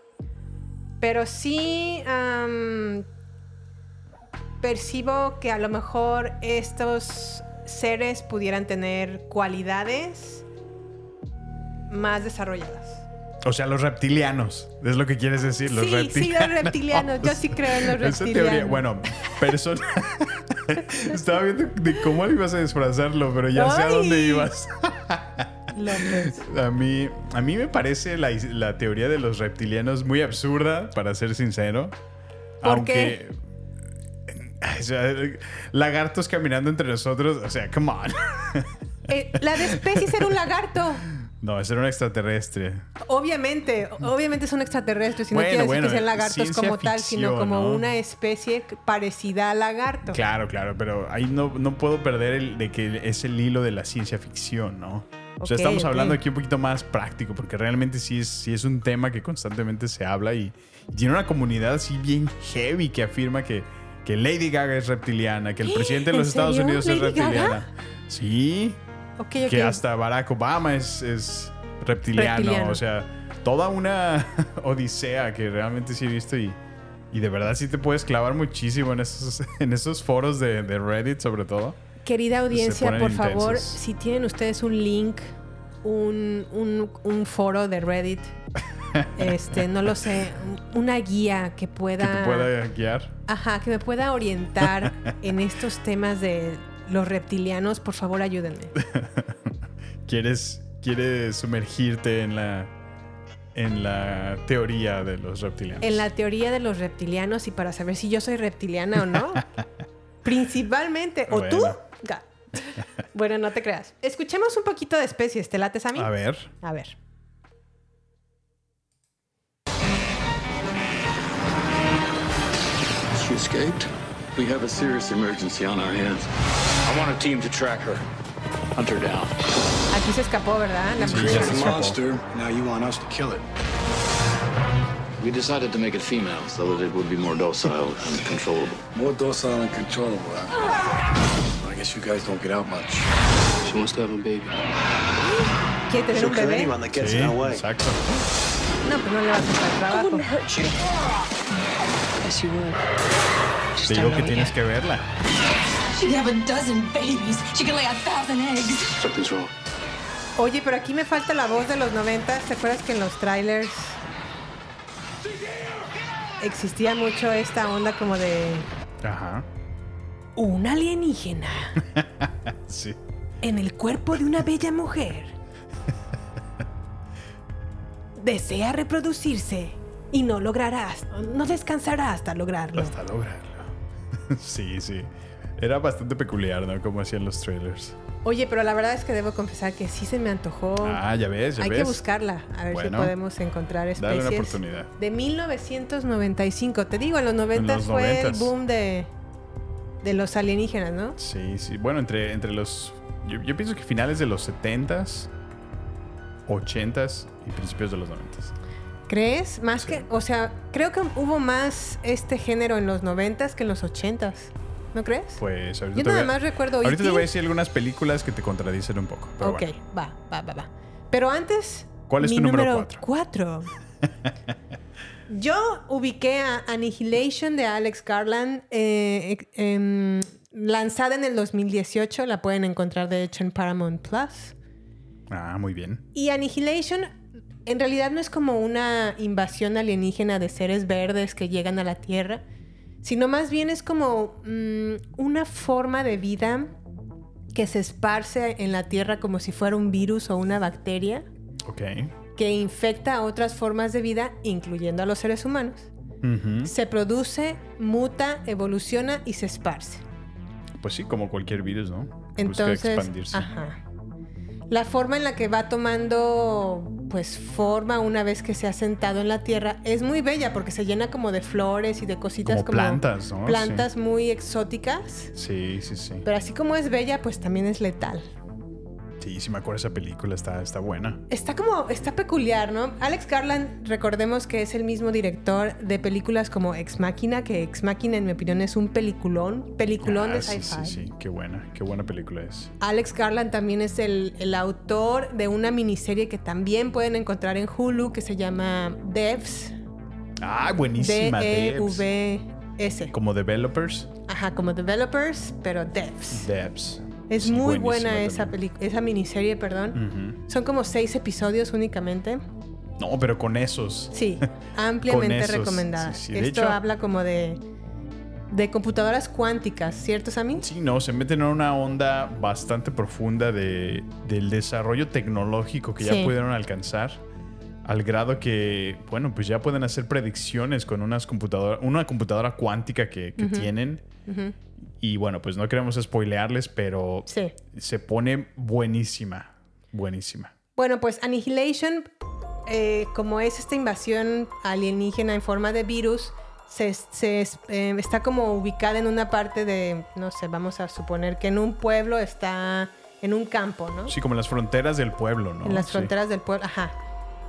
pero sí am, percibo que a lo mejor estos seres pudieran tener cualidades más desarrolladas. O sea, los reptilianos, es lo que quieres decir, los sí, sí, reptilianos. los reptilianos. Yo sí creo en los Esa reptilianos. teoría, bueno, persona. Estaba viendo de cómo ibas a disfrazarlo, pero ya sé a dónde ibas. A mí, a mí me parece la, la teoría de los reptilianos muy absurda, para ser sincero. ¿Por Aunque. O sea, lagartos caminando entre nosotros, o sea, come on. Eh, la de especies era un lagarto. No, ese era un extraterrestre. Obviamente, obviamente son extraterrestres y no Bueno, quiere decir bueno, que sean lagartos como tal, sino como ¿no? una especie parecida al lagarto. Claro, claro, pero ahí no, no puedo perder el de que es el hilo de la ciencia ficción, ¿no? O sea, estamos hablando aquí un poquito más práctico, porque realmente sí es, sí es un tema que constantemente se habla y, y tiene una comunidad así bien heavy que afirma que, que Lady Gaga es reptiliana, que el presidente de ¿En los Estados? Unidos es ¿Lady Gaga? reptiliana. Sí, Que hasta Barack Obama es, es reptiliano, Reptiliano. O sea, toda una odisea que realmente sí he visto y, y de verdad sí te puedes clavar muchísimo en esos, en esos foros de, de Reddit sobre todo. Querida audiencia, por favor, si tienen ustedes un link, un, un- un foro de Reddit, este, no lo sé, un- una guía que pueda, Que te pueda guiar. ajá, que me pueda orientar en estos temas de los reptilianos, por favor, ayúdenme. ¿Quieres, quieres sumergirte en la, en la teoría de los reptilianos. En la teoría de los reptilianos y para saber si yo soy reptiliana o no. Principalmente. ¿O tú? Bueno. No te creas. Escuchemos un poquito de especies. ¿Te lates a mí? A ver. A ver. She escaped? We have a serious emergency on our hands. I want a team to track her. Hunt her down. Aquí se escapó, ¿verdad? La Sí, mujer. ya se It's a monster. Now you want us to kill it. We decided to make it female so that it would be more docile and controllable. More docile and controllable. Huh? I guess you guys don't get out much. She wants to have a baby. ¿Quiere tener She'll un kill bebé? anyone that gets Sí, in her way. exacto. No, pues no le va a costar trabajo. hurt you. Yes, you would. Just Te don't digo know que it tienes yet. que verla. She could have a dozen babies. She could lay a thousand eggs. Something's wrong. Oye, pero aquí me falta la voz de los 90. ¿Te acuerdas que en los trailers existía mucho esta onda como de Ajá. un alienígena Sí. en el cuerpo de una bella mujer? Desea reproducirse y no lograrás, no descansará hasta lograrlo. Hasta lograrlo. Sí, sí. Era bastante peculiar, ¿no? Como hacían los trailers. Oye, pero la verdad es que debo confesar que sí se me antojó. Ah, ya ves, ya Hay ves. que buscarla, a ver Bueno, si podemos encontrar especies. dale una oportunidad. De 1995. Te digo, en los 90 los fue el 90s. boom de, de los alienígenas, ¿no? Sí, sí. Bueno, entre, entre los. Yo, yo pienso que finales de los 70s, 80s y principios de los 90s. ¿Crees? Más que, o sea, creo que hubo más este género en los 90s que en los 80s. ¿No crees? Pues ahorita Yo nada más recuerdo Ahorita te voy a decir algunas películas que te contradicen un poco. pero ok, bueno. va, va, va, va. Pero antes. ¿Cuál es mi tu número número cuatro? Yo ubiqué a Annihilation de Alex Garland, eh, eh, em, lanzada en el 2018. La pueden encontrar, de hecho, en Paramount Plus. Ah, muy bien. Y Annihilation en realidad no es como una invasión alienígena de seres verdes que llegan a la Tierra, sino más bien es como mm, una forma de vida que se esparce en la Tierra como si fuera un virus o una bacteria Ok. que infecta a otras formas de vida, incluyendo a los seres humanos. Se produce, muta, evoluciona y se esparce. Pues sí, como cualquier virus, ¿no? Busca Entonces, expandirse. ajá. La forma en la que va tomando pues forma una vez que se ha sentado en la tierra es muy bella porque se llena como de flores y de cositas Como como, plantas, ¿no? plantas muy exóticas. Sí, sí, sí. Pero así como es bella, pues también es letal. Sí, sí me acuerdo esa película, está, está buena. Está como, está peculiar, ¿no? Alex Garland, recordemos que es el mismo director de películas como Ex Máquina, que Ex Máquina en mi opinión es un peliculón, peliculón Ah, de sí, sci-fi. sí, sí, qué buena, qué buena película es. Alex Garland también es el, el autor de una miniserie que también pueden encontrar en Hulu que se llama Devs. Ah, buenísima, Devs. D-E-V-S. Como developers, Ajá, como developers, pero Devs. devs. Es muy buena esa, esa miniserie, perdón. Son como seis episodios únicamente. No, pero con esos. Sí, ampliamente esos, recomendada. sí, sí. De Esto hecho- habla como de, de computadoras cuánticas, ¿cierto, Sammy? Sí, no, se meten en una onda bastante profunda de, del desarrollo tecnológico que Sí. ya pudieron alcanzar. Al grado que, bueno, pues ya pueden hacer predicciones con unas computadoras, una computadora cuántica que, que tienen. Y bueno, pues no queremos spoilearles, pero Sí. se pone buenísima. Buenísima. Bueno, pues Annihilation, eh, como es esta invasión alienígena en forma de virus, se, se, eh, está como ubicada en una parte de, no sé, vamos a suponer que en un pueblo está en un campo, ¿no? Sí, como en las fronteras del pueblo, ¿no? en las Sí. fronteras del pueblo, ajá.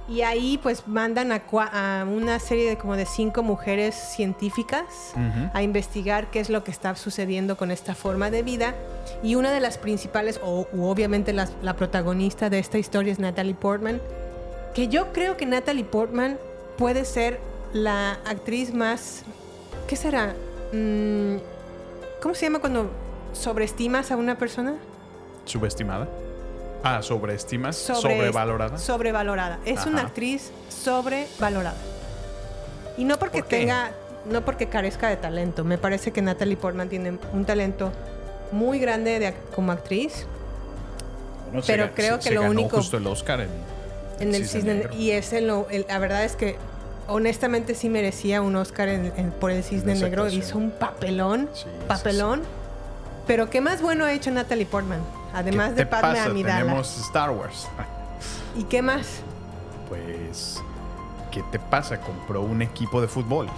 Y ahí pues mandan a, una serie de como de cinco mujeres científicas a investigar qué es lo que está sucediendo con esta forma de vida. Y una de las principales, o obviamente las- la protagonista de esta historia es Natalie Portman, que yo creo que Natalie Portman puede ser la actriz más... ¿Qué será? Mm, ¿Cómo se llama cuando sobreestimas a una persona? ¿Subestimada? Ah, sobreestimas, Sobre- sobrevalorada. Sobrevalorada. Es una actriz sobrevalorada. Y no porque tenga, no porque carezca de talento. Me parece que Natalie Portman tiene un talento muy grande de como actriz Bueno, se pero ga- creo se- que se lo ganó único- justo el Oscar en, en el Cisne Negro. y es en lo, el- la verdad es que honestamente sí merecía un Oscar en- por el Cisne Negro. Hizo un papelón, Sí, sí, papelón. Pero qué más bueno ha hecho Natalie Portman, además ¿Qué de Padme pasa? Amidala. Tenemos Star Wars. ¿Y qué más? Pues, ¿qué te pasa? Compró un equipo de fútbol.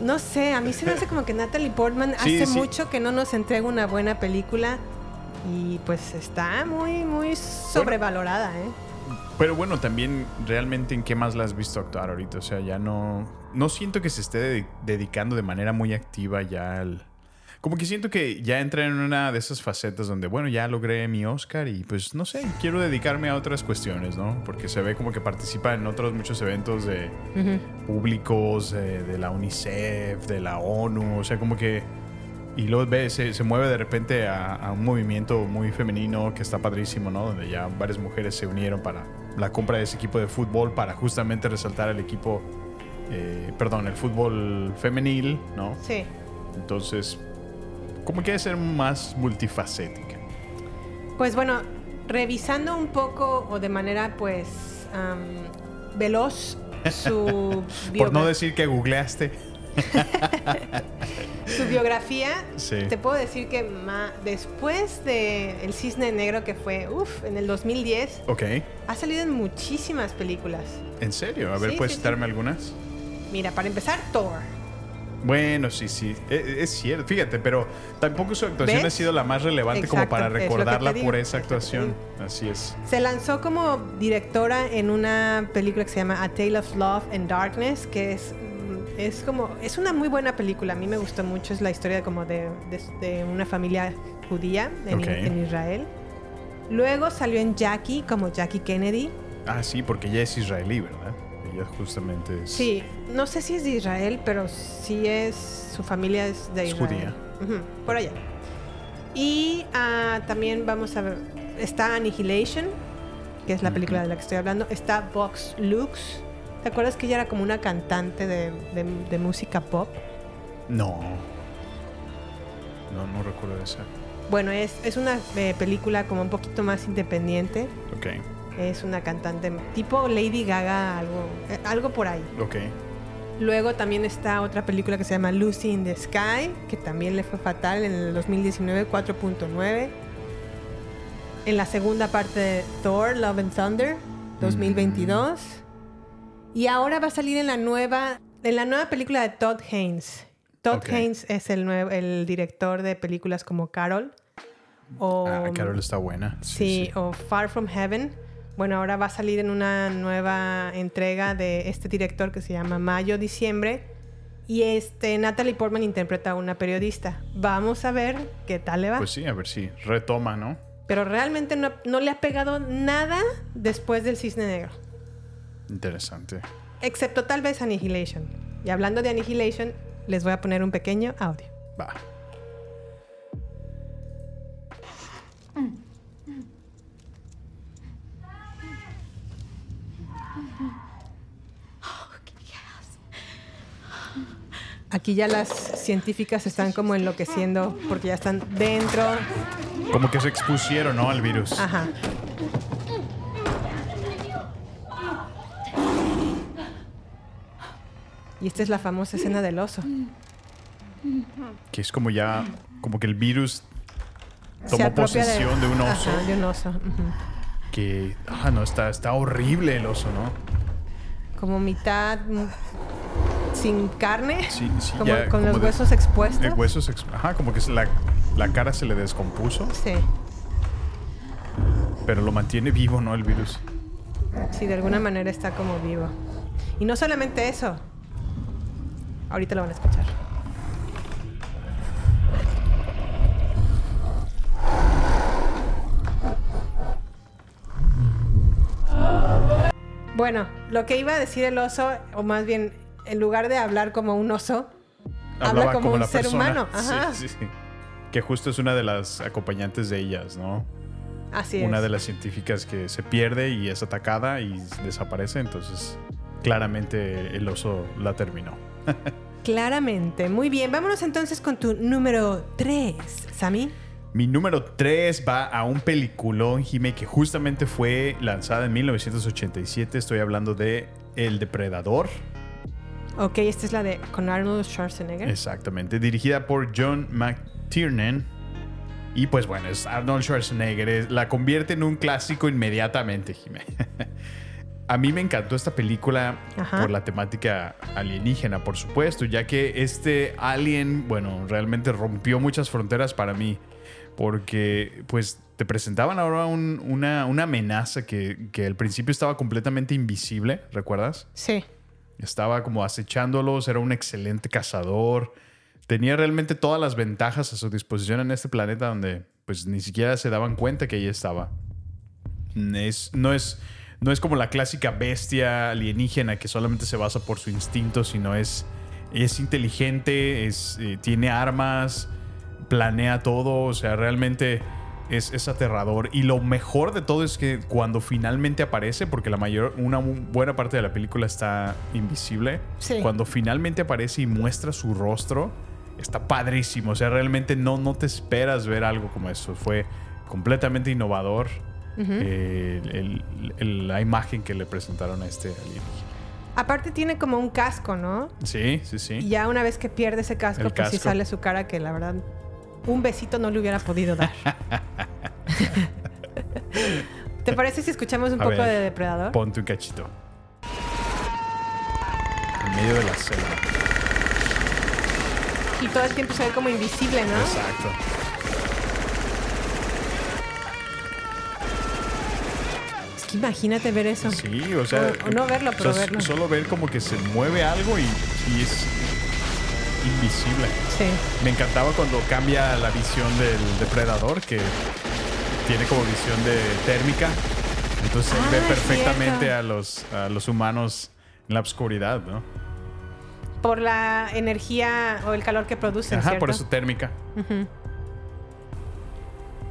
No sé, a mí se me hace como que Natalie Portman Sí, hace sí. mucho que no nos entrega una buena película y pues está muy, muy sobrevalorada, ¿eh? Pero bueno, también realmente en qué más la has visto actuar ahorita. O sea, ya no. No siento que se esté de- dedicando de manera muy activa ya al. Como que siento que ya entra en una de esas facetas donde, bueno, ya logré mi Oscar y pues no sé, quiero dedicarme a otras cuestiones, ¿no? Porque se ve como que participa en otros muchos eventos de públicos, eh, de la UNICEF, de la ONU, o sea, como que y luego ve, se, se mueve de repente a, a un movimiento muy femenino que está padrísimo, ¿no? Donde ya varias mujeres se unieron para la compra de ese equipo de fútbol para justamente resaltar el equipo, eh, perdón, el fútbol femenil, ¿no? Sí. Entonces, como que debe ser más multifacética. Pues bueno, revisando un poco o de manera pues am, veloz su, Por no decir que googleaste. su biografía, Sí. te puedo decir que ma- después de El Cisne Negro, que fue, uff, en el 2010, Ok. ha salido en muchísimas películas. ¿En serio? A ver, Sí, ¿puedes sí. citarme algunas? Mira, para empezar, Thor. Bueno, sí, sí, e- es, cierto, fíjate, pero tampoco su actuación ¿Ves? ha sido la más relevante como para lo que te actuación. Así es. Se lanzó como directora en una película que se llama A Tale of Love and Darkness, que es, mm, es como, es una muy buena película. A mí me gustó mucho. Es la historia como de, de- de una familia judía en Israel. Luego salió en Jackie como Jackie Kennedy. Ah, sí, porque ella es israelí, ¿verdad? Justamente es... Sí, no sé si es de Israel, pero sí es, su familia es de Es Israel. judía. Ujú, por allá. Y ah, también vamos a ver, está Annihilation, que es la película de la que estoy hablando. Está Vox Lux. ¿Te acuerdas que ella era como una cantante de, de- de música pop? No. No, no recuerdo esa. Bueno, es, es una eh, película como un poquito más independiente. Ok, Es una cantante tipo Lady Gaga, algo, eh, algo por ahí. ok. Luego también está otra película que se llama Lucy in the Sky, que también le fue fatal en el 2019, 4.9. En la segunda parte de Thor, Love and Thunder, 2022. Y ahora va a salir en la nueva, en la nueva película de Todd Haynes. Todd. Haynes es el, nuevo, el director de películas como Carol. O, Ah, Carol está buena. Sí, o Far From Heaven. Bueno, ahora va a salir en una nueva entrega de este director que se llama Mayo Diciembre. Y este Natalie Portman interpreta a una periodista. Vamos a ver qué tal le va. Pues sí, a ver si retoma, ¿no? Pero realmente no, no le ha pegado nada después del Cisne Negro. Interesante. Excepto tal vez Annihilation. Y hablando de Annihilation, les voy a poner un pequeño audio. Va. Aquí ya las científicas están como enloqueciendo porque ya están dentro. Como que se expusieron, ¿no? Al virus. Ajá. Y esta es la famosa escena del oso. Que es como ya... Como que el virus tomó posesión de, un oso. Ajá, de un oso. Que... Ah, no, está, está horrible el oso, ¿no? Como mitad sin carne. Sí, sí, como, ya con como los de- huesos expuestos. El hueso Ajá, como que la, la cara se le descompuso. Sí. Pero lo mantiene vivo, ¿no? El virus. Sí, de alguna manera está como vivo. Y no solamente eso. Ahorita lo van a escuchar. Bueno, lo que iba a decir el oso, o más bien, en lugar de hablar como un oso, habla como, un ser persona. humano. Ajá. Sí, sí, sí. Que justo es una de las acompañantes de ellas, ¿no? Así Una es. de las científicas que se pierde y es atacada y desaparece, entonces claramente el oso la terminó. Claramente. Muy bien. Vámonos entonces con tu número 3, Sami. Mi número 3 va a un peliculón, Jime, que justamente fue lanzada en 1987. Estoy hablando de El Depredador. Ok, esta es la de con Arnold Schwarzenegger. Exactamente. Dirigida por John McTiernan. Y pues bueno, es Arnold Schwarzenegger. es- la convierte en un clásico inmediatamente, Jime. a mí me encantó esta película Ajá. por la temática alienígena, por supuesto, ya que este alien, bueno, realmente rompió muchas fronteras para mí, porque pues te presentaban ahora un- una, una amenaza que, que al principio estaba completamente invisible, ¿recuerdas? Sí. Estaba como acechándolos, era un excelente cazador, tenía realmente todas las ventajas a su disposición en este planeta donde pues ni siquiera se daban cuenta que ella estaba. Es, no, es, no es como la clásica bestia alienígena que solamente se basa por su instinto, sino es, es inteligente, es, eh, tiene armas, planea todo, o sea, realmente es, es aterrador. Y lo mejor de todo es que cuando finalmente aparece, porque la mayor, una buena parte de la película está invisible, Sí. cuando finalmente aparece y muestra su rostro, está padrísimo. O sea, realmente no, no te esperas ver algo como eso. Fue completamente innovador eh, el- el- la imagen que le presentaron a este alienígena. Aparte tiene como un casco, ¿no? Sí, sí, sí. Y ya una vez que pierde ese casco, El pues sí casco. sale su cara que la verdad un besito no le hubiera podido dar. ¿Te parece si escuchamos un A poco ver, de Depredador? Ponte un cachito. En medio de la selva. Y todo el tiempo se ve como invisible, ¿no? Exacto. Es que imagínate ver eso. Sí, o sea. O- o no verlo, pero verlo. Solo ver como que se mueve algo y, y es invisible. Sí. Me encantaba cuando cambia la visión del depredador, que tiene como visión de térmica. Entonces Ah, ve es perfectamente a los, a los humanos en la oscuridad, ¿no? Por la energía o el calor que producen, Ajá, ¿cierto? por eso térmica.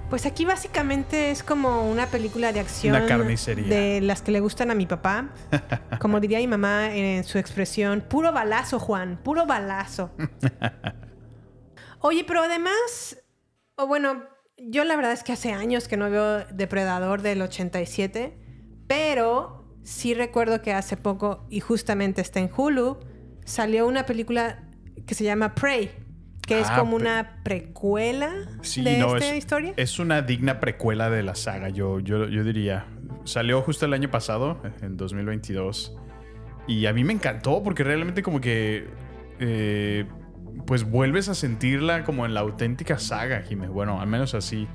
Pues aquí básicamente es como una película de acción. Una carnicería. De las que le gustan a mi papá. Como diría mi mamá en su expresión, puro balazo, Juan, puro balazo. Oye, pero además, o bueno, yo la verdad es que hace años que no veo Depredador del 87, pero sí recuerdo que hace poco, y justamente está en Hulu, salió una película que se llama Prey, que es Ah, como una precuela Sí, de no, esta es, historia. es una digna precuela de la saga, yo, yo, yo diría. Salió justo el año pasado, en 2022. Y a mí me encantó porque realmente como que... eh, pues vuelves a sentirla como en la auténtica saga, Jimé. Bueno, al menos así.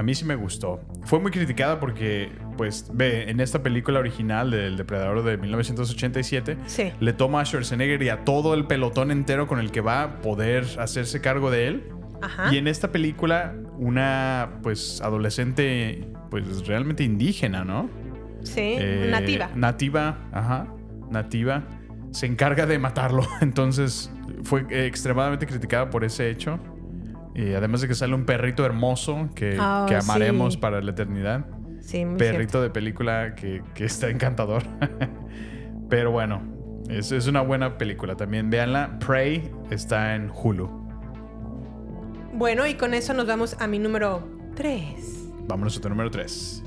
A mí sí me gustó. Fue muy criticada porque, pues, ve, en esta película original del Depredador de 1987, Sí. le toma a Schwarzenegger y a todo el pelotón entero con el que va a poder hacerse cargo de él. Ajá. Y en esta película, una, pues, adolescente, pues, realmente indígena, ¿no? Sí, Eh, nativa. Nativa, ajá. Nativa. Se encarga de matarlo. Entonces fue eh, extremadamente criticada por ese hecho. Y además de que sale un perrito hermoso que, Oh, que amaremos sí. para la eternidad. Sí, muy Perrito cierto. de película que, que está encantador. Pero bueno, es, es una buena película. También véanla. Prey está en Hulu. Bueno, y con eso nos vamos a mi número 3. Vámonos a tu número 3.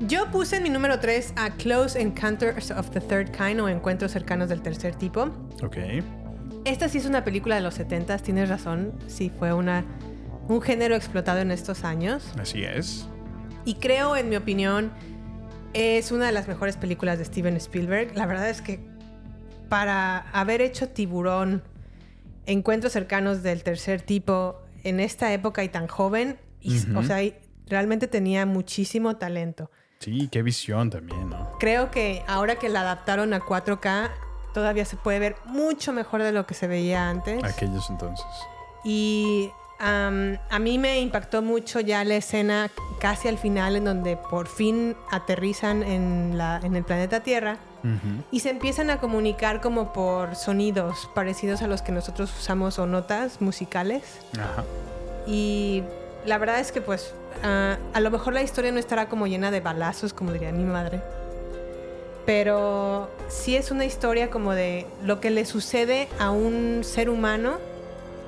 Yo puse en mi número 3 a Close Encounters of the Third Kind o Encuentros cercanos del tercer tipo. Ok. Esta sí es una película de los 70 tienes razón. Sí, fue una, un género explotado en estos años. Así es. Y creo, en mi opinión, es una de las mejores películas de Steven Spielberg. La verdad es que para haber hecho Tiburón, encuentros cercanos del tercer tipo en esta época y tan joven, y- o sea, realmente tenía muchísimo talento. Sí, qué visión también, ¿no? Creo que ahora que la adaptaron a 4K, todavía se puede ver mucho mejor de lo que se veía antes. Aquellos entonces. Y a mí me impactó mucho ya la escena casi al final en donde por fin aterrizan en, la, en el planeta Tierra y se empiezan a comunicar como por sonidos parecidos a los que nosotros usamos o notas musicales. Ajá. Y la verdad es que pues ah, a lo mejor la historia no estará como llena de balazos, como diría mi madre. Pero sí es una historia como de lo que le sucede a un ser humano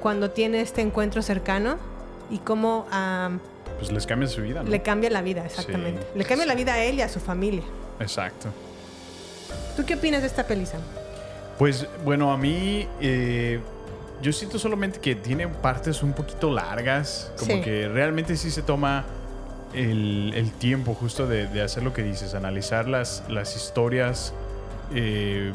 cuando tiene este encuentro cercano y cómo Pues les cambia su vida, ¿no? le cambia la vida, exactamente. Sí. Le cambia la vida a él y a su familia. Exacto. ¿Tú qué opinas de esta peli, Sam? Pues bueno, a mí eh, yo siento solamente que tiene partes un poquito largas, como Sí. que realmente sí se toma el, el tiempo justo de, de hacer lo que dices, analizar las, las historias eh,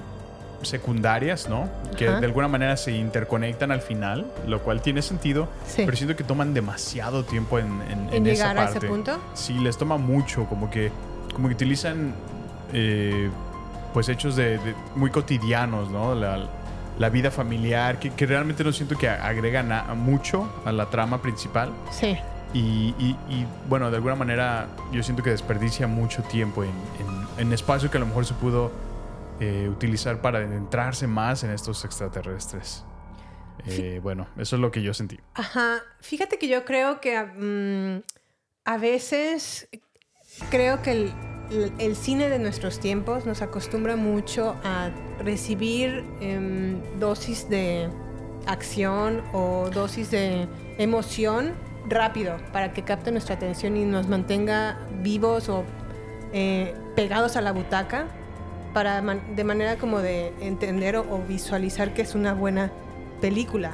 secundarias, ¿no? Que de alguna manera se interconectan al final, lo cual tiene sentido, Sí. pero siento que toman demasiado tiempo en, en, ¿En en esa llegar a ese parte. punto? Sí, les toma mucho, como que, como que utilizan eh, pues hechos de, de- muy cotidianos, ¿no? La, la vida familiar, que, que realmente no siento que agregan a- mucho a la trama principal. Sí. Y, y- y, bueno, de alguna manera yo siento que desperdicia mucho tiempo en, en- en espacio que a lo mejor se pudo eh, utilizar para adentrarse más en estos extraterrestres. Eh, bueno, eso es lo que yo sentí. Ajá. Fíjate que yo creo que mm, a veces creo que el, el- el cine de nuestros tiempos nos acostumbra mucho a recibir em, dosis de acción o dosis de emoción rápido para que capte nuestra atención y nos mantenga vivos o eh, pegados a la butaca para man- de manera como de entender o, o visualizar que es una buena película.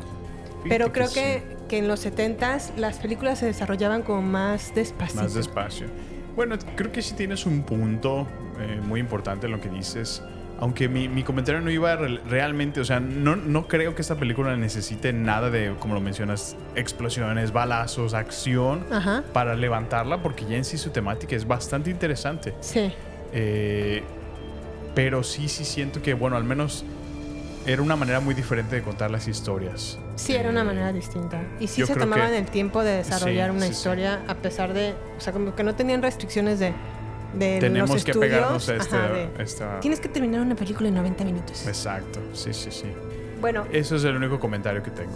Pero creo sí. que, que en los 70s las películas se desarrollaban como más despacito. Más despacio. Bueno, creo que sí tienes un punto eh, muy importante en lo que dices. Aunque mi, mi comentario no iba re- realmente, o sea, no, no creo que esta película necesite nada de, como lo mencionas, explosiones, balazos, acción Ajá. para levantarla, porque ya en sí su temática es bastante interesante. Sí. Eh, pero sí, sí siento que, bueno, al menos era una manera muy diferente de contar las historias. Sí, era una Eh, manera distinta. Y sí yo se tomaban que- el tiempo de desarrollar Sí, una sí, sí. historia a pesar de, o sea, como que no tenían restricciones de, de Tenemos los que estudios. pegarnos a este- Ajá, de, esta... Tienes que terminar una película en 90 minutos. Exacto, sí, sí, sí. Bueno, Eso es el único comentario que tengo.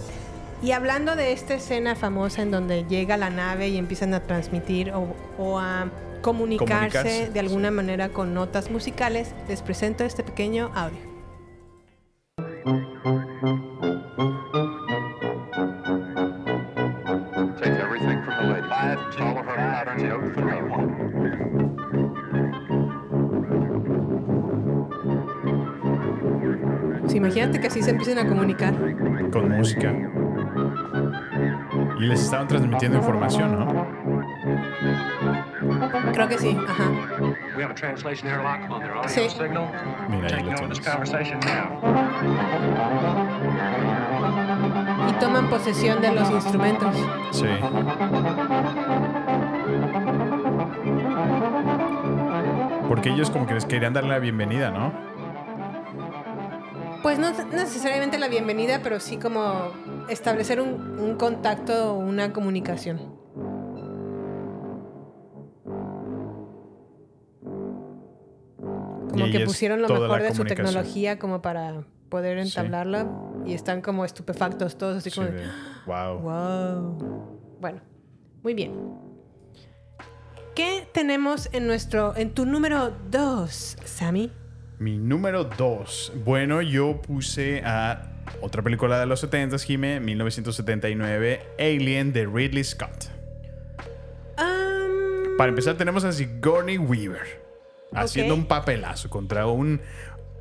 y hablando de esta escena famosa en donde llega la nave y empiezan a transmitir o, o a comunicarse, Comunicarse, de alguna sí. manera con notas musicales, les presento este pequeño audio. Sí, imagínate que así se empiecen a comunicar. Con música. Y les estaban transmitiendo información, ¿no? Creo que sí, ajá. We have a translation airlock on their audio Sí. signal. Mira, ahí lo. Y toman posesión de los instrumentos. Sí. Porque ellos como que les querían darle la bienvenida, ¿no? Pues no necesariamente la bienvenida, pero sí como establecer un, un contacto o una comunicación. Como que pusieron lo mejor de su tecnología como para poder Sí. entablarla y están como estupefactos todos así Sí, como de- wow. wow. Bueno, muy bien. ¿Qué tenemos en nuestro en tu número 2, Sammy? Mi número dos. Bueno, yo puse a otra película de los 70, Jime, 1979, Alien de Ridley Scott. Um, Para empezar, tenemos a Sigourney Weaver haciendo un papelazo contra un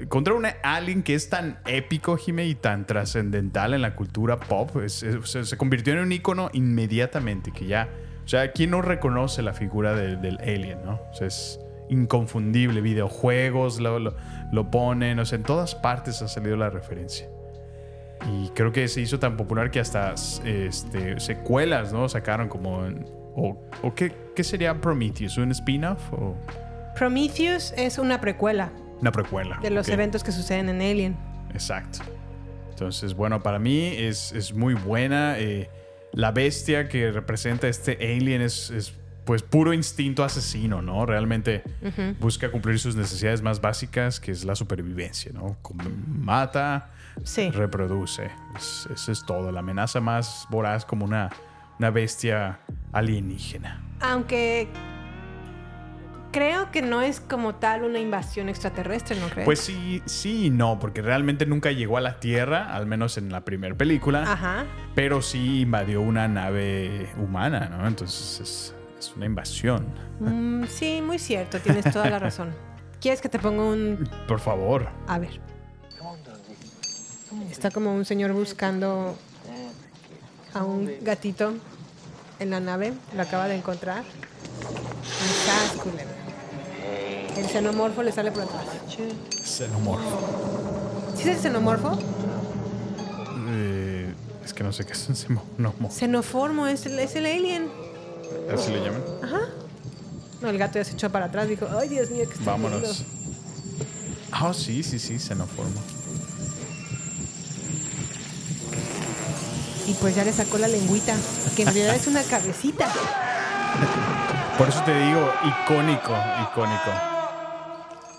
contra un alien que es tan épico, Jime, y tan trascendental en la cultura pop. Es- es- se, se convirtió en un icono inmediatamente, que ya... O sea, ¿quién no reconoce la figura de- del alien, no? O sea, es inconfundible. Videojuegos lo, lo, lo ponen, o sea, en todas partes ha salido la referencia. Y creo que se hizo tan popular que hasta este, secuelas, ¿no? Sacaron como... o, o qué, qué sería Prometheus? ¿Un spin-off o Prometheus es una precuela una precuela? de los eventos que suceden en Alien. Exacto. Entonces, bueno, para mí es, es muy buena. eh, la bestia que representa este alien es, es, pues puro instinto asesino, ¿no? Realmente busca cumplir sus necesidades más básicas, que es la supervivencia, ¿no? Mata, Sí. reproduce. Es- eso es todo. La amenaza más voraz como una, una bestia alienígena. Aunque creo que no es como tal una invasión extraterrestre, ¿no crees? Pues sí, sí y no, porque realmente nunca llegó a la Tierra, al menos en la primera película. Ajá. Pero sí invadió una nave humana, ¿no? Entonces es, es una invasión. Mm, sí, muy cierto, tienes toda la razón. ¿Quieres que te ponga un... Por favor. A ver. Está como un señor buscando a un gatito en la nave. Lo acaba de encontrar. El xenomorfo le sale por atrás. Xenomorfo. ¿Sí es el xenomorfo? Eh, es que no sé qué es un xenomorfo. Xenoformo, es el, es el alien. Así le llaman. No, el gato ya se echó para atrás. Dijo, ay, Dios mío, que Vámonos. viendo". Ah, sí, sí, sí, xenoformo. Y pues ya le sacó la lengüita. Que en realidad es una cabecita. Por eso te digo, icónico, icónico.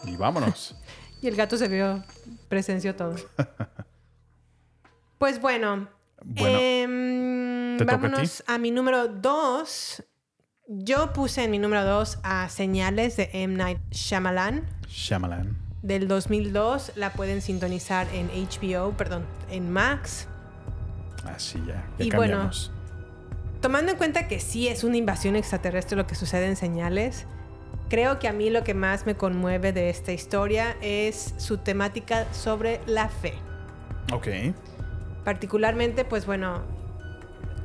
Y vámonos. Y el gato se vio, presenció todo. Pues bueno. Bueno, em, ¿te toca a ti? vámonos a, mi número dos. Yo puse en mi número dos a Señales de M. Night Shyamalan Shyamalan. del 2002. La pueden sintonizar en HBO, perdón, en Max. Así ya. Ya Y bueno. Tomando en cuenta que sí es una invasión extraterrestre lo que sucede en Señales, creo que a mí lo que más me conmueve de esta historia es su temática sobre la fe. Ok. Particularmente, pues bueno,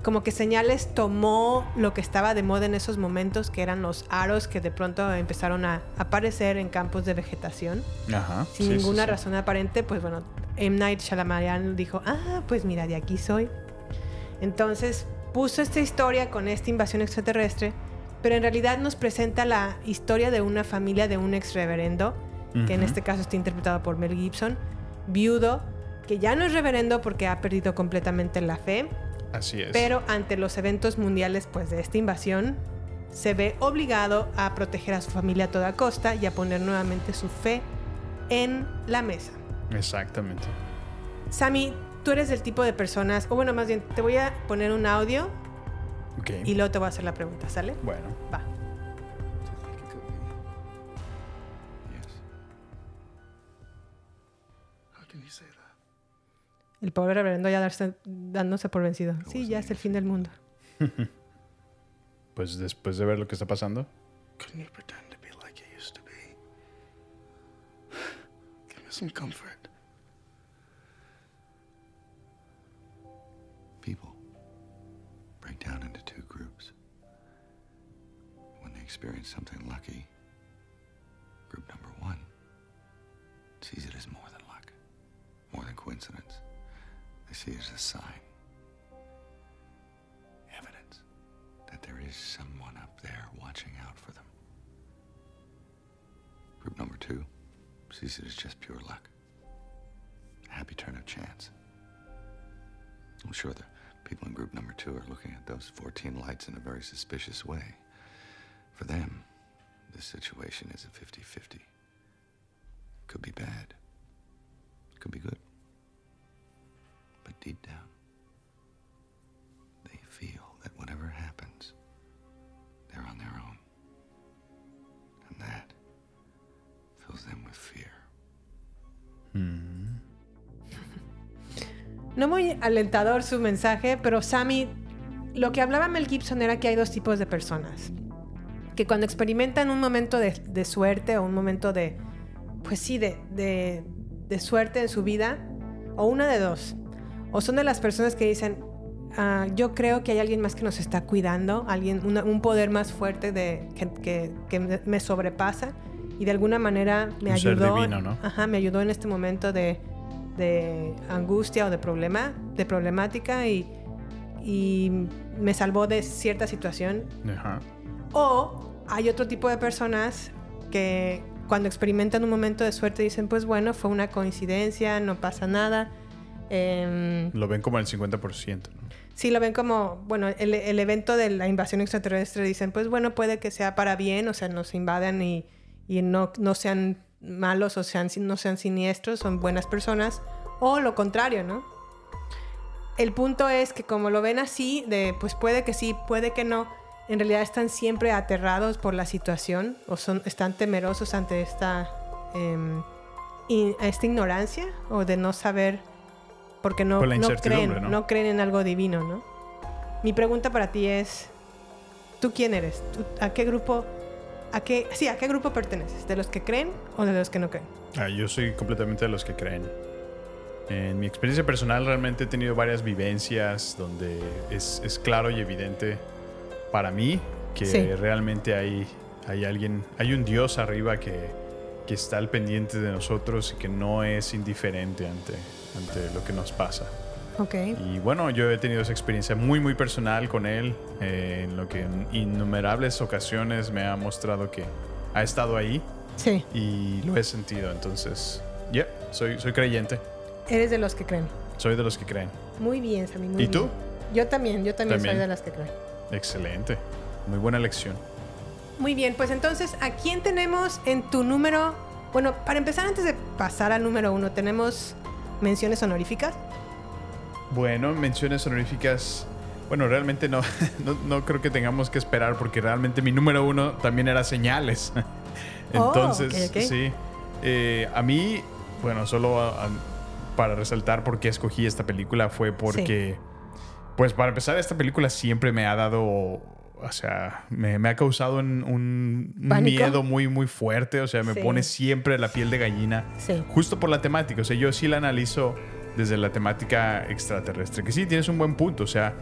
como que Señales tomó lo que estaba de moda en esos momentos, que eran los aros que de pronto empezaron a aparecer en campos de vegetación, Ajá. sin sí, ninguna sí. razón aparente, pues bueno, M. Night Shyamalan dijo, ah, pues mira, de aquí soy. Entonces puso esta historia con esta invasión extraterrestre, pero en realidad nos presenta la historia de una familia de un ex reverendo, que en este caso está interpretado por Mel Gibson, viudo, que ya no es reverendo porque ha perdido completamente la fe, Así es. pero ante los eventos mundiales pues, de esta invasión, se ve obligado a proteger a su familia a toda costa y a poner nuevamente su fe en la mesa. Exactamente. Sammy, tú eres del tipo de personas, o bueno, más bien, te voy a poner un audio y luego te voy a hacer la pregunta, ¿sale? Bueno. Va. El pobre reverendo ya darse- dándose por vencido. Sí, ya es el fin del mundo. Pues después de ver lo que está pasando. Couldn't you pretend to be like you used to be? Give me some comfort. People break down into two groups. When they experience something lucky, group number one sees it as more than luck, more than coincidence. They see as a sign, evidence that there is someone up there watching out for them. Group number two sees it as just pure luck, a happy turn of chance. I'm sure the people in group number two are looking at those 14 lights in a very suspicious way. For them, this situation is a 50 50. Could be bad, could be good. No muy alentador su mensaje, pero Sammy, lo que hablaba Mel Gibson era que hay dos tipos de personas. Que cuando experimentan un momento de, de suerte o un momento de, pues sí, de, de- de suerte en su vida, o una de dos. O son de las personas que dicen, "Ah, yo creo que hay alguien más que nos está cuidando, alguien, una- un poder más fuerte de, que, que- que me- sobrepasa y de alguna manera me Un ser ayudó. divino, ¿no? Ajá, me ayudó en este momento de, de angustia o de problema, de problemática y, y me salvó de cierta situación. Ajá. O hay otro tipo de personas que cuando experimentan un momento de suerte dicen, pues bueno, fue una coincidencia, no pasa nada. Em, Lo ven como el 50%. ¿no? Sí, lo ven como, bueno, el, el evento de la invasión extraterrestre dicen, pues bueno, puede que sea para bien, o sea, nos invadan y, y no, no sean malos o sean, no sean siniestros, son buenas personas, o lo contrario, ¿no? El punto es que como lo ven así, de pues puede que sí, puede que no, en realidad están siempre aterrados por la situación o son, están temerosos ante esta, em, in- esta ignorancia o de no saber porque no, Por no creen, ¿no? no creen en algo divino, ¿no? Mi pregunta para ti es, ¿tú quién eres? ¿Tú- ¿A qué grupo, a qué, sí, a qué grupo perteneces? ¿De los que creen o de los que no creen? Ah, yo soy completamente de los que creen. En mi experiencia personal realmente he tenido varias vivencias donde es, es claro y evidente para mí que Sí. realmente hay hay alguien, hay un Dios arriba que, que está al pendiente de nosotros y que no es indiferente ante, ante lo que nos pasa. Ok. Y bueno, yo he tenido esa experiencia muy, muy personal con él, eh, en lo que en innumerables ocasiones me ha mostrado que ha estado ahí Sí. y lo he sentido. Entonces, ya, soy, soy creyente, Eres de los que creen. soy de los que creen. Muy bien, Sammy. Muy ¿Y tú? bien. Yo también, yo también, También. soy de las que creen. Excelente, muy buena lección. Muy bien, pues entonces, ¿a quién tenemos en tu número? Bueno, para empezar, antes de pasar al número uno, ¿tenemos menciones honoríficas? Bueno, menciones honoríficas. Bueno, realmente no, no, no creo que tengamos que esperar porque realmente mi número uno también era señales. Oh, Entonces, sí. Eh, a mí, bueno, solo a- a- para resaltar por qué escogí esta película fue porque, pues para empezar, esta película siempre me ha dado, o sea, me, me ha causado un, miedo muy, muy fuerte. O sea, me Sí. pone siempre la piel de gallina. Sí. Justo por la temática. O sea, yo sí la analizo desde la temática extraterrestre. Que sí, tienes un buen punto. O sea,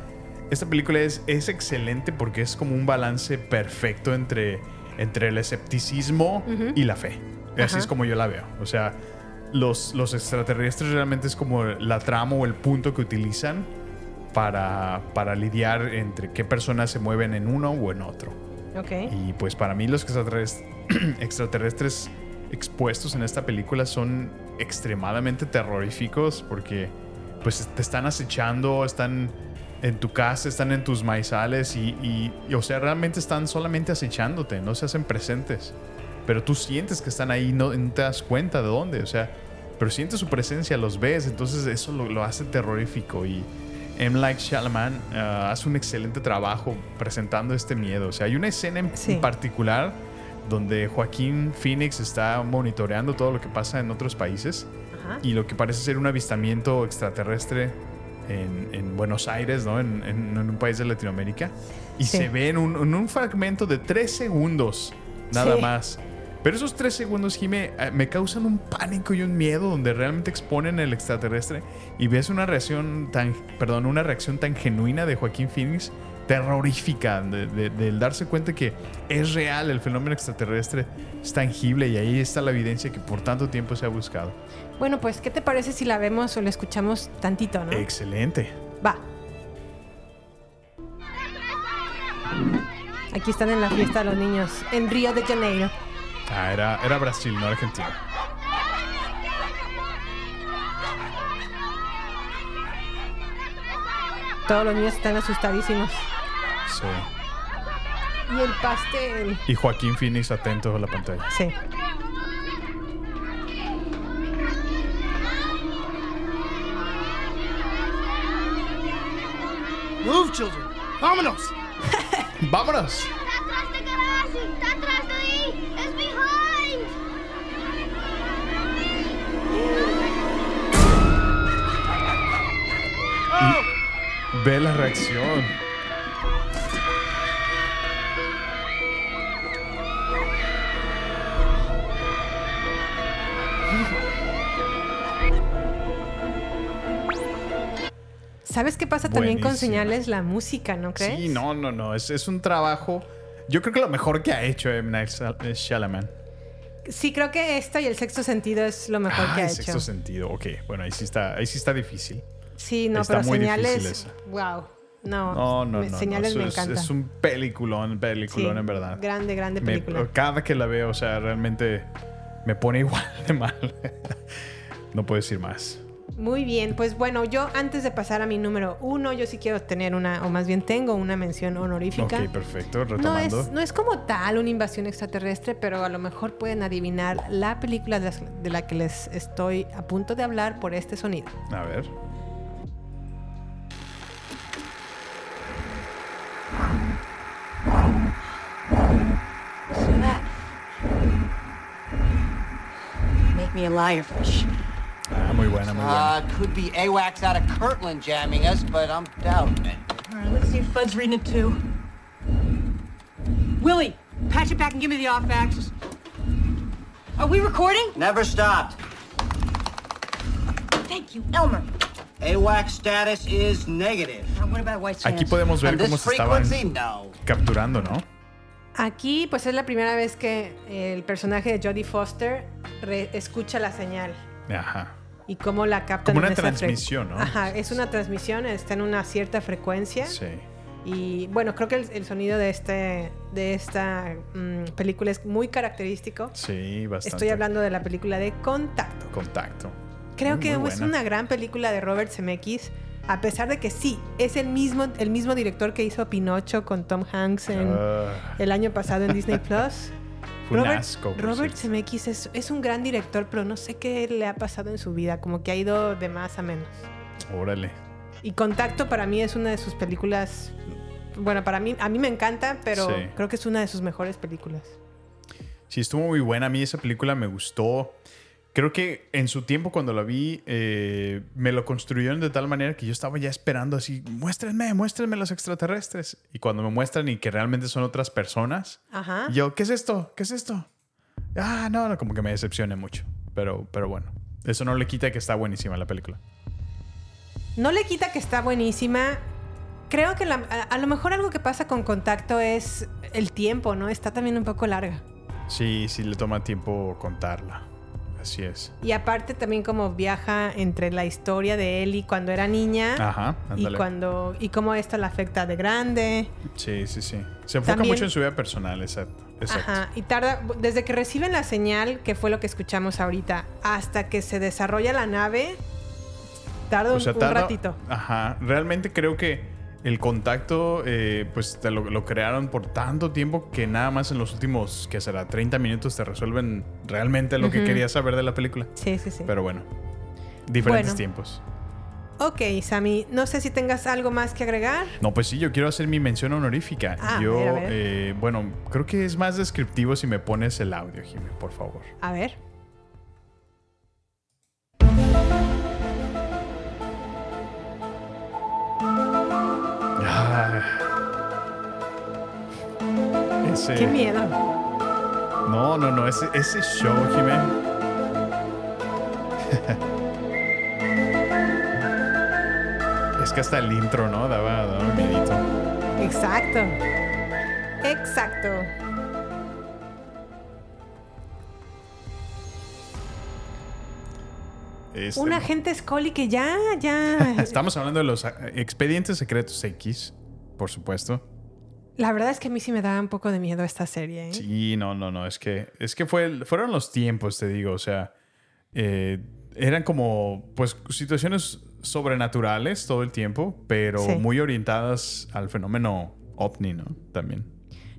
esta película es, es excelente porque es como un balance perfecto entre, entre el escepticismo y la fe. Así Ajá. es como yo la veo. O sea, los, los extraterrestres realmente es como la trama o el punto que utilizan para, para lidiar entre qué personas se mueven en uno o en otro. Ok. Y pues para mí los extraterrestres, extraterrestres expuestos en esta película son extremadamente terroríficos porque pues te están acechando, están en tu casa, están en tus maizales y, y- y, o sea, realmente están solamente acechándote, no se hacen presentes. Pero tú sientes que están ahí, no, no te das cuenta de dónde, o sea, pero sientes su presencia, los ves, entonces eso lo, lo hace terrorífico y M. Like Shyamalan ah, hace un excelente trabajo presentando este miedo. O sea, hay una escena en, Sí. en particular donde Joaquín Phoenix está monitoreando todo lo que pasa en otros países Ajá. y lo que parece ser un avistamiento extraterrestre en, en Buenos Aires, ¿no? En, en- en un país de Latinoamérica. Y Sí. se ve en un, en un fragmento de tres segundos, nada Sí. más. Pero esos tres segundos, Jime, eh, me causan un pánico y un miedo donde realmente exponen el extraterrestre y ves una reacción tan, perdón, una reacción tan genuina de Joaquín Phoenix, terrorífica, de, de- del darse cuenta que es real, el fenómeno extraterrestre es tangible y ahí está la evidencia que por tanto tiempo se ha buscado. Bueno, pues, ¿qué te parece si la vemos o la escuchamos tantito, no? Excelente. Va. Aquí están en la fiesta los niños, en Río de Janeiro. Ah, era, era Brasil, no Argentina. Todos los niños están asustadísimos. Sí. Y el pastel. Y Joaquín Phoenix atento a la pantalla. Sí. Move, children. Vámonos. ¡Vámonos! Está atrás de garage! Está atrás de ahí! ¡Es behind! Ve la reacción. ¿Sabes qué pasa también con señales? La música, ¿no crees? Sí, no, no, no. Es, es un trabajo. Yo creo que lo mejor que ha hecho M. Night Shyam- Shyamalan. Sí, creo que esta y el sexto sentido es lo mejor que Ah, ha el hecho. sexto sentido. Ok, bueno, ahí sí está, ahí sí está difícil. Sí, no, Está pero muy señales. Wow. No, No, no, me- no. Señales no. me es, encanta. es un peliculón, peliculón, Sí, en verdad. Grande, grande Me- película. cada que la veo, o sea, realmente me pone igual de mal. no puedo decir más. Muy bien, pues bueno, yo antes de pasar a mi número uno, yo sí quiero tener una, o más bien tengo una mención honorífica. Ok, perfecto. No Retomando. es, no es como tal una invasión extraterrestre, pero a lo mejor pueden adivinar la película de, las- de la que les estoy a punto de hablar por este sonido. A ver. Make me a liar, fish. Ah, muy buena, muy buena. Uh, could be AWACS out of Kirtland jamming us, but I'm doubting it. All right, let's see if Bud's reading it too. Willie, patch it back and give me the off axis. Are we recording? Never stopped. Thank you, Elmer. AWACS status is negative. Now, what about White Sands? Aquí podemos ver cómo se estaban no. capturando, ¿no? Aquí, pues es la primera vez que el personaje de Jodie Foster re- escucha la señal Ajá. Y cómo la captan. Como una en transmisión, ¿no? Ajá, es una transmisión, está en una cierta frecuencia. Sí. Y bueno, creo que el, el sonido de, este, de esta mm, película es muy característico. Sí, bastante. Estoy hablando de la película de Contacto. Contacto. Creo Muy, que muy es buena. una gran película de Robert Zemeckis, a pesar de que sí, es el mismo, el mismo director que hizo Pinocho con Tom Hanks en, Ah, el año pasado en Disney Plus. fue un Robert, asco. Robert. Zemeckis es, es un gran director, pero no sé qué le ha pasado en su vida, como que ha ido de más a menos. Órale. Y Contacto para mí es una de sus películas, bueno, para mí, a mí me encanta, pero Sí. creo que es una de sus mejores películas. Sí, estuvo muy buena. A mí esa película me gustó. Creo que en su tiempo cuando la vi, eh, me lo construyeron de tal manera que yo estaba ya esperando así, muéstrenme, muéstrenme los extraterrestres. Y cuando me muestran y que realmente son otras personas, Ajá. yo, ¿qué es esto? ¿Qué es esto? Ah, no, no, como que me decepciona mucho. Pero, pero bueno, eso no le quita que está buenísima la película. No le quita que está buenísima. Creo que la- a, a lo mejor algo que pasa con Contacto es el tiempo, ¿no? Está también un poco larga. Sí, sí le toma tiempo contarla. Así es. Y aparte también como viaja entre la historia de Ellie cuando era niña Ajá, y cuando y cómo esto la afecta de grande. Sí, sí, sí. Se enfoca También- mucho en su vida personal, exacto. exacto. Ajá, y tarda desde que reciben la señal, que fue lo que escuchamos ahorita, hasta que se desarrolla la nave, tarda un, O sea, un tarda- ratito. Ajá. Realmente creo que el contacto, eh, pues te lo, lo crearon por tanto tiempo que nada más en los últimos, que será? 30 minutos te resuelven realmente lo que querías saber de la película. Sí, sí, sí. Pero bueno, diferentes Bueno. tiempos. Ok, Sammy, no sé si tengas algo más que agregar. No, pues sí, yo quiero hacer mi mención honorífica. Ah, a yo, ver, a ver. eh, bueno, creo que es más descriptivo si me pones el audio, Jimmy, por favor. A ver. Ah. Ese- Qué miedo. No, no, no, ese, ese show, Jimé. es que hasta el intro, ¿no? Daba, daba miedito. Exacto. Exacto. Este, Un agente Scully que ya, ya. Estamos hablando de los eh, expedientes secretos X, por supuesto. La verdad es que a mí sí me da un poco de miedo esta serie. ¿eh? Sí, no, no, no. Es que, es que fue, fueron los tiempos, te digo. O sea, eh, eran como, pues, situaciones sobrenaturales todo el tiempo, pero Sí. muy orientadas al fenómeno ovni, ¿no? También.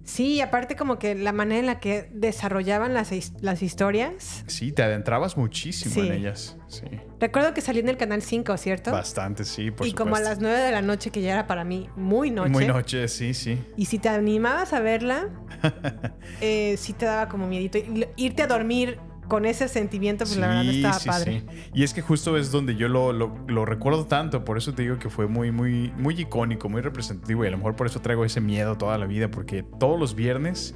Sí, y aparte como que la manera en la que desarrollaban las, las historias. Sí, te adentrabas muchísimo Sí. en ellas. Sí. Recuerdo que salí en el Canal 5, ¿cierto? Bastante, sí, por y como a supuesto. las 9 de la noche, que ya era para mí muy noche. Muy noche, sí, sí. Y si te animabas a verla, eh, sí te daba como miedito. Y irte a dormir con ese sentimiento, pues la verdad no estaba sí, padre. sí. Y es que justo es donde yo lo, lo- lo recuerdo tanto, por eso te digo que fue muy, muy, muy icónico, muy representativo y a lo mejor por eso traigo ese miedo toda la vida, porque todos los viernes,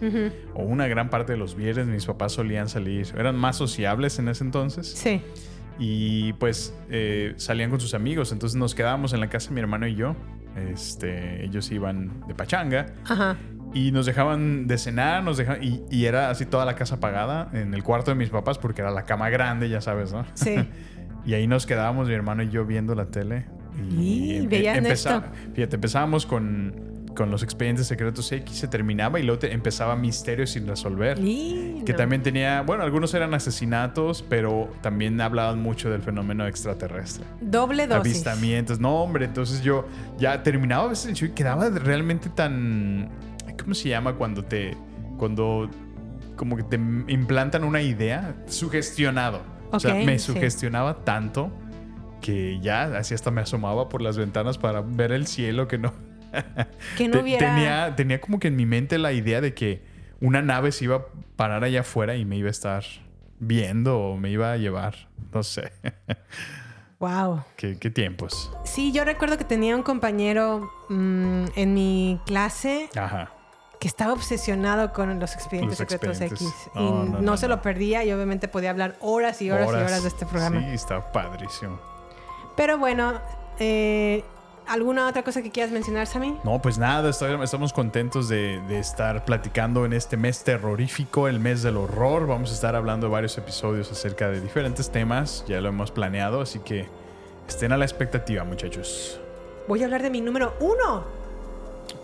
o una gran parte de los viernes, mis papás solían salir, eran más sociables en ese entonces Sí. y pues eh, salían con sus amigos, entonces nos quedábamos en la casa mi hermano y yo. Este, ellos iban de pachanga Ajá. Y nos dejaban de cenar, nos dejaban, y, y era así toda la casa apagada en el cuarto de mis papás porque era la cama grande, ya sabes, ¿no? Sí. y ahí nos quedábamos mi hermano y yo viendo la tele. Y em- veían empeza- esto. Fíjate, empezábamos con, con los expedientes secretos X, se terminaba y luego te- empezaba Misterios sin resolver. Y Que no. también tenía, bueno, algunos eran asesinatos, pero también hablaban mucho del fenómeno extraterrestre. Doble dosis. Avistamientos. No, hombre, entonces yo ya terminaba a veces y quedaba realmente tan. ¿Cómo se llama cuando te. Cuando. Como que te implantan una idea? Sugestionado. o sea, me sí. sugestionaba tanto que ya así hasta me asomaba por las ventanas para ver el cielo que no. Que no hubiera. Tenía, tenía como que en mi mente la idea de que una nave se iba a parar allá afuera y me iba a estar viendo o me iba a llevar. No sé. Wow. ¿Qué, qué tiempos? Sí, yo recuerdo que tenía un compañero mm, en mi clase Ajá. Que estaba obsesionado con los expedientes Los secretos expedientes. X. Y no, no, no, se lo perdía y obviamente podía hablar horas y horas, y horas de este programa. Sí, está padrísimo. Pero bueno, eh, ¿Alguna otra cosa que quieras mencionar, Sammy? No, pues nada, estamos contentos de, de estar platicando en este mes terrorífico, el mes del horror. Vamos a estar hablando de varios episodios acerca de diferentes temas, ya lo hemos planeado, así que estén a la expectativa, muchachos. Voy a hablar de mi número uno.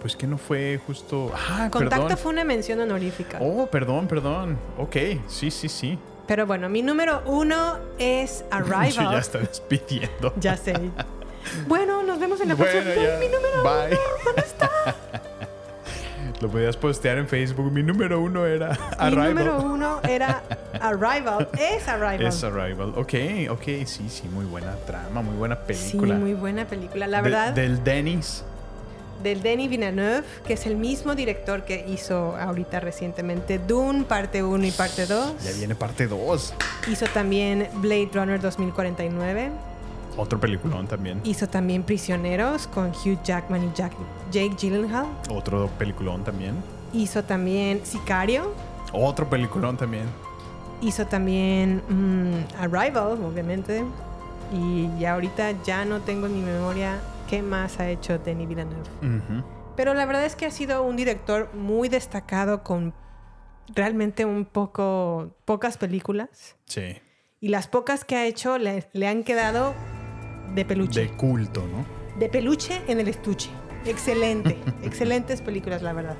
Pues que no fue justo... Ah, Contacto perdón. fue una mención honorífica. Oh, perdón, perdón. Ok, sí, sí, sí. Pero bueno, mi número uno es Arrival. Yo ya está despidiendo. Ya sé. Bueno, nos vemos en la Bueno, próxima. ya. Mi número Bye. uno, ¿dónde está? Lo podías postear en Facebook. Mi número uno era Mi Arrival. número uno era Arrival. Es Arrival. Es Arrival. Ok, ok, sí, sí, muy buena trama, muy buena Sí, película. muy buena película. La De- verdad, del Dennis. Del Denis Villeneuve, que es el mismo director que hizo ahorita recientemente Dune, parte 1 y parte 2. Ya viene parte 2. Hizo también Blade Runner 2049. Otro peliculón también. Hizo también Prisioneros con Hugh Jackman y Jack- Jake Gyllenhaal. Otro peliculón también. Hizo también Sicario. Otro peliculón también. Hizo también mm, Arrival, obviamente. Y ya ahorita ya no tengo en mi memoria qué más ha hecho Denis Villeneuve. Ujú. Pero la verdad es que ha sido un director muy destacado con realmente un poco pocas películas. Sí. Y las pocas que ha hecho le, le han quedado de peluche. De culto, ¿no? De peluche en el estuche. Excelente. Excelentes películas, la verdad.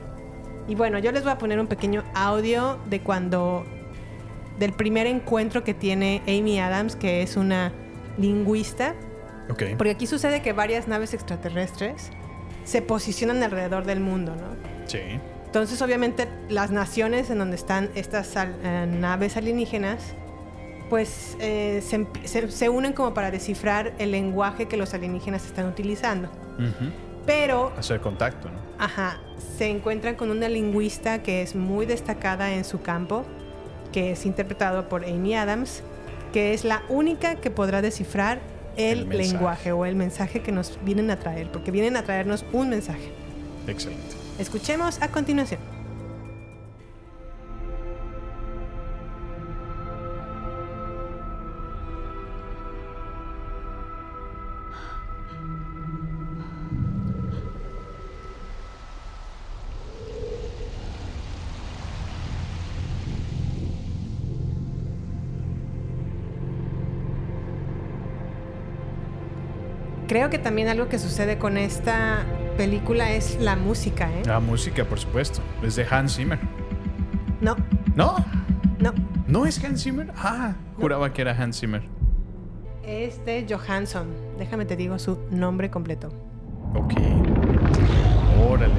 Y bueno, yo les voy a poner un pequeño audio de cuando. del primer encuentro que tiene Amy Adams, que es una lingüista. Porque aquí sucede que varias naves extraterrestres se posicionan alrededor del mundo, ¿no? Sí. Entonces, obviamente, las naciones en donde están estas al- eh, naves alienígenas, pues eh, se, emp- se- se unen como para descifrar el lenguaje que los alienígenas están utilizando. Ujú. Pero, Hacer contacto, ¿no? ajá, se encuentran con una lingüista que es muy destacada en su campo, que es interpretado por Amy Adams, que es la única que podrá descifrar el, El lenguaje o el mensaje que nos vienen a traer, porque vienen a traernos un mensaje. Excelente. Escuchemos a continuación. Creo que también algo que sucede con esta película es la música, ¿eh? La música, por supuesto. Es de Hans Zimmer. No, ¿No? no. ¿No es Hans Zimmer? Ah, juraba que era Hans Zimmer. Es de Johansson. Déjame te digo su nombre completo. Ok. Órale.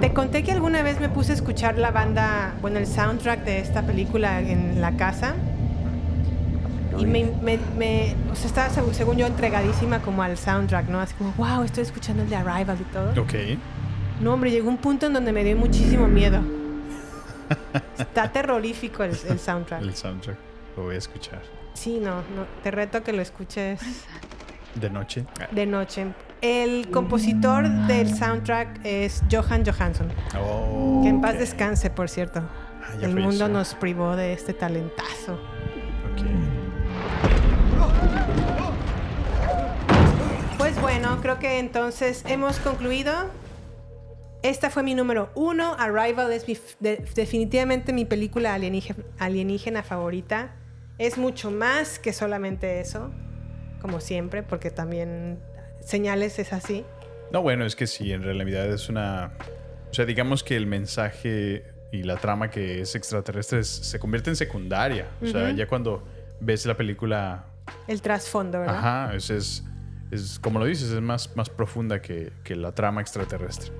Te conté que alguna vez me puse a escuchar la banda, bueno, el soundtrack de esta película en la casa. Y me, me- me- o sea, estaba seg- según yo entregadísima como al soundtrack, ¿no? Así como, wow, estoy escuchando el de Arrival y todo. Ok. No, hombre, llegó un punto en donde me dio muchísimo miedo. Está terrorífico el, el soundtrack. El soundtrack. Lo voy a escuchar. Sí, no, no, te reto a que lo escuches De noche. de noche. El compositor del soundtrack es Johan Johansson. Oh, Que en paz descanse, por cierto. Ah, El mundo nos privó de este talentazo. Pues bueno, creo que entonces hemos concluido. Esta fue mi número uno. Arrival es mi de- definitivamente mi película alienígena, alienígena favorita. Es mucho más que solamente eso, como siempre, porque también señales es así. No, bueno, es que sí, en realidad es una... O sea, digamos que el mensaje y la trama que es extraterrestre es- se convierte en secundaria. O sea, ya cuando ves la película... El trasfondo, ¿verdad? Ajá, es, es, es- como lo dices, es más, más profunda que, que la trama extraterrestre.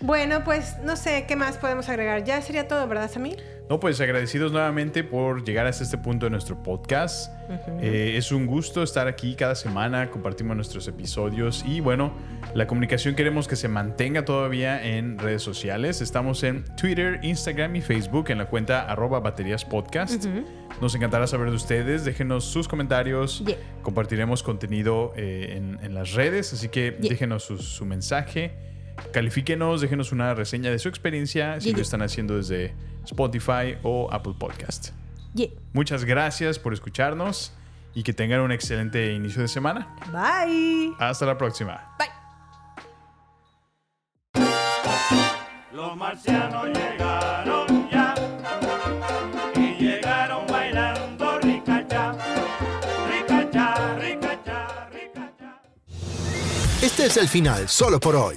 Bueno, pues no sé qué más podemos agregar. Ya sería todo, ¿verdad, Samir? No, pues agradecidos nuevamente por llegar hasta este punto de nuestro podcast. Eh, es un gusto estar aquí cada semana, compartimos nuestros episodios y bueno, la comunicación queremos que se mantenga todavía en redes sociales. Estamos en Twitter, Instagram y Facebook en la cuenta arroba baterías podcast. Nos encantará saber de ustedes, déjenos sus comentarios, Yeah. compartiremos contenido eh, en, en las redes, así que Yeah. déjenos su, su mensaje. Califíquenos, déjenos una reseña de su experiencia si Yeah, lo están haciendo desde Spotify o Apple Podcast. Yeah. Muchas gracias por escucharnos y que tengan un excelente inicio de semana. Bye. Hasta la próxima. Los marcianos llegaron ya y llegaron bailando ricacha, ricacha, ricacha, ricacha. Este es el final solo por hoy.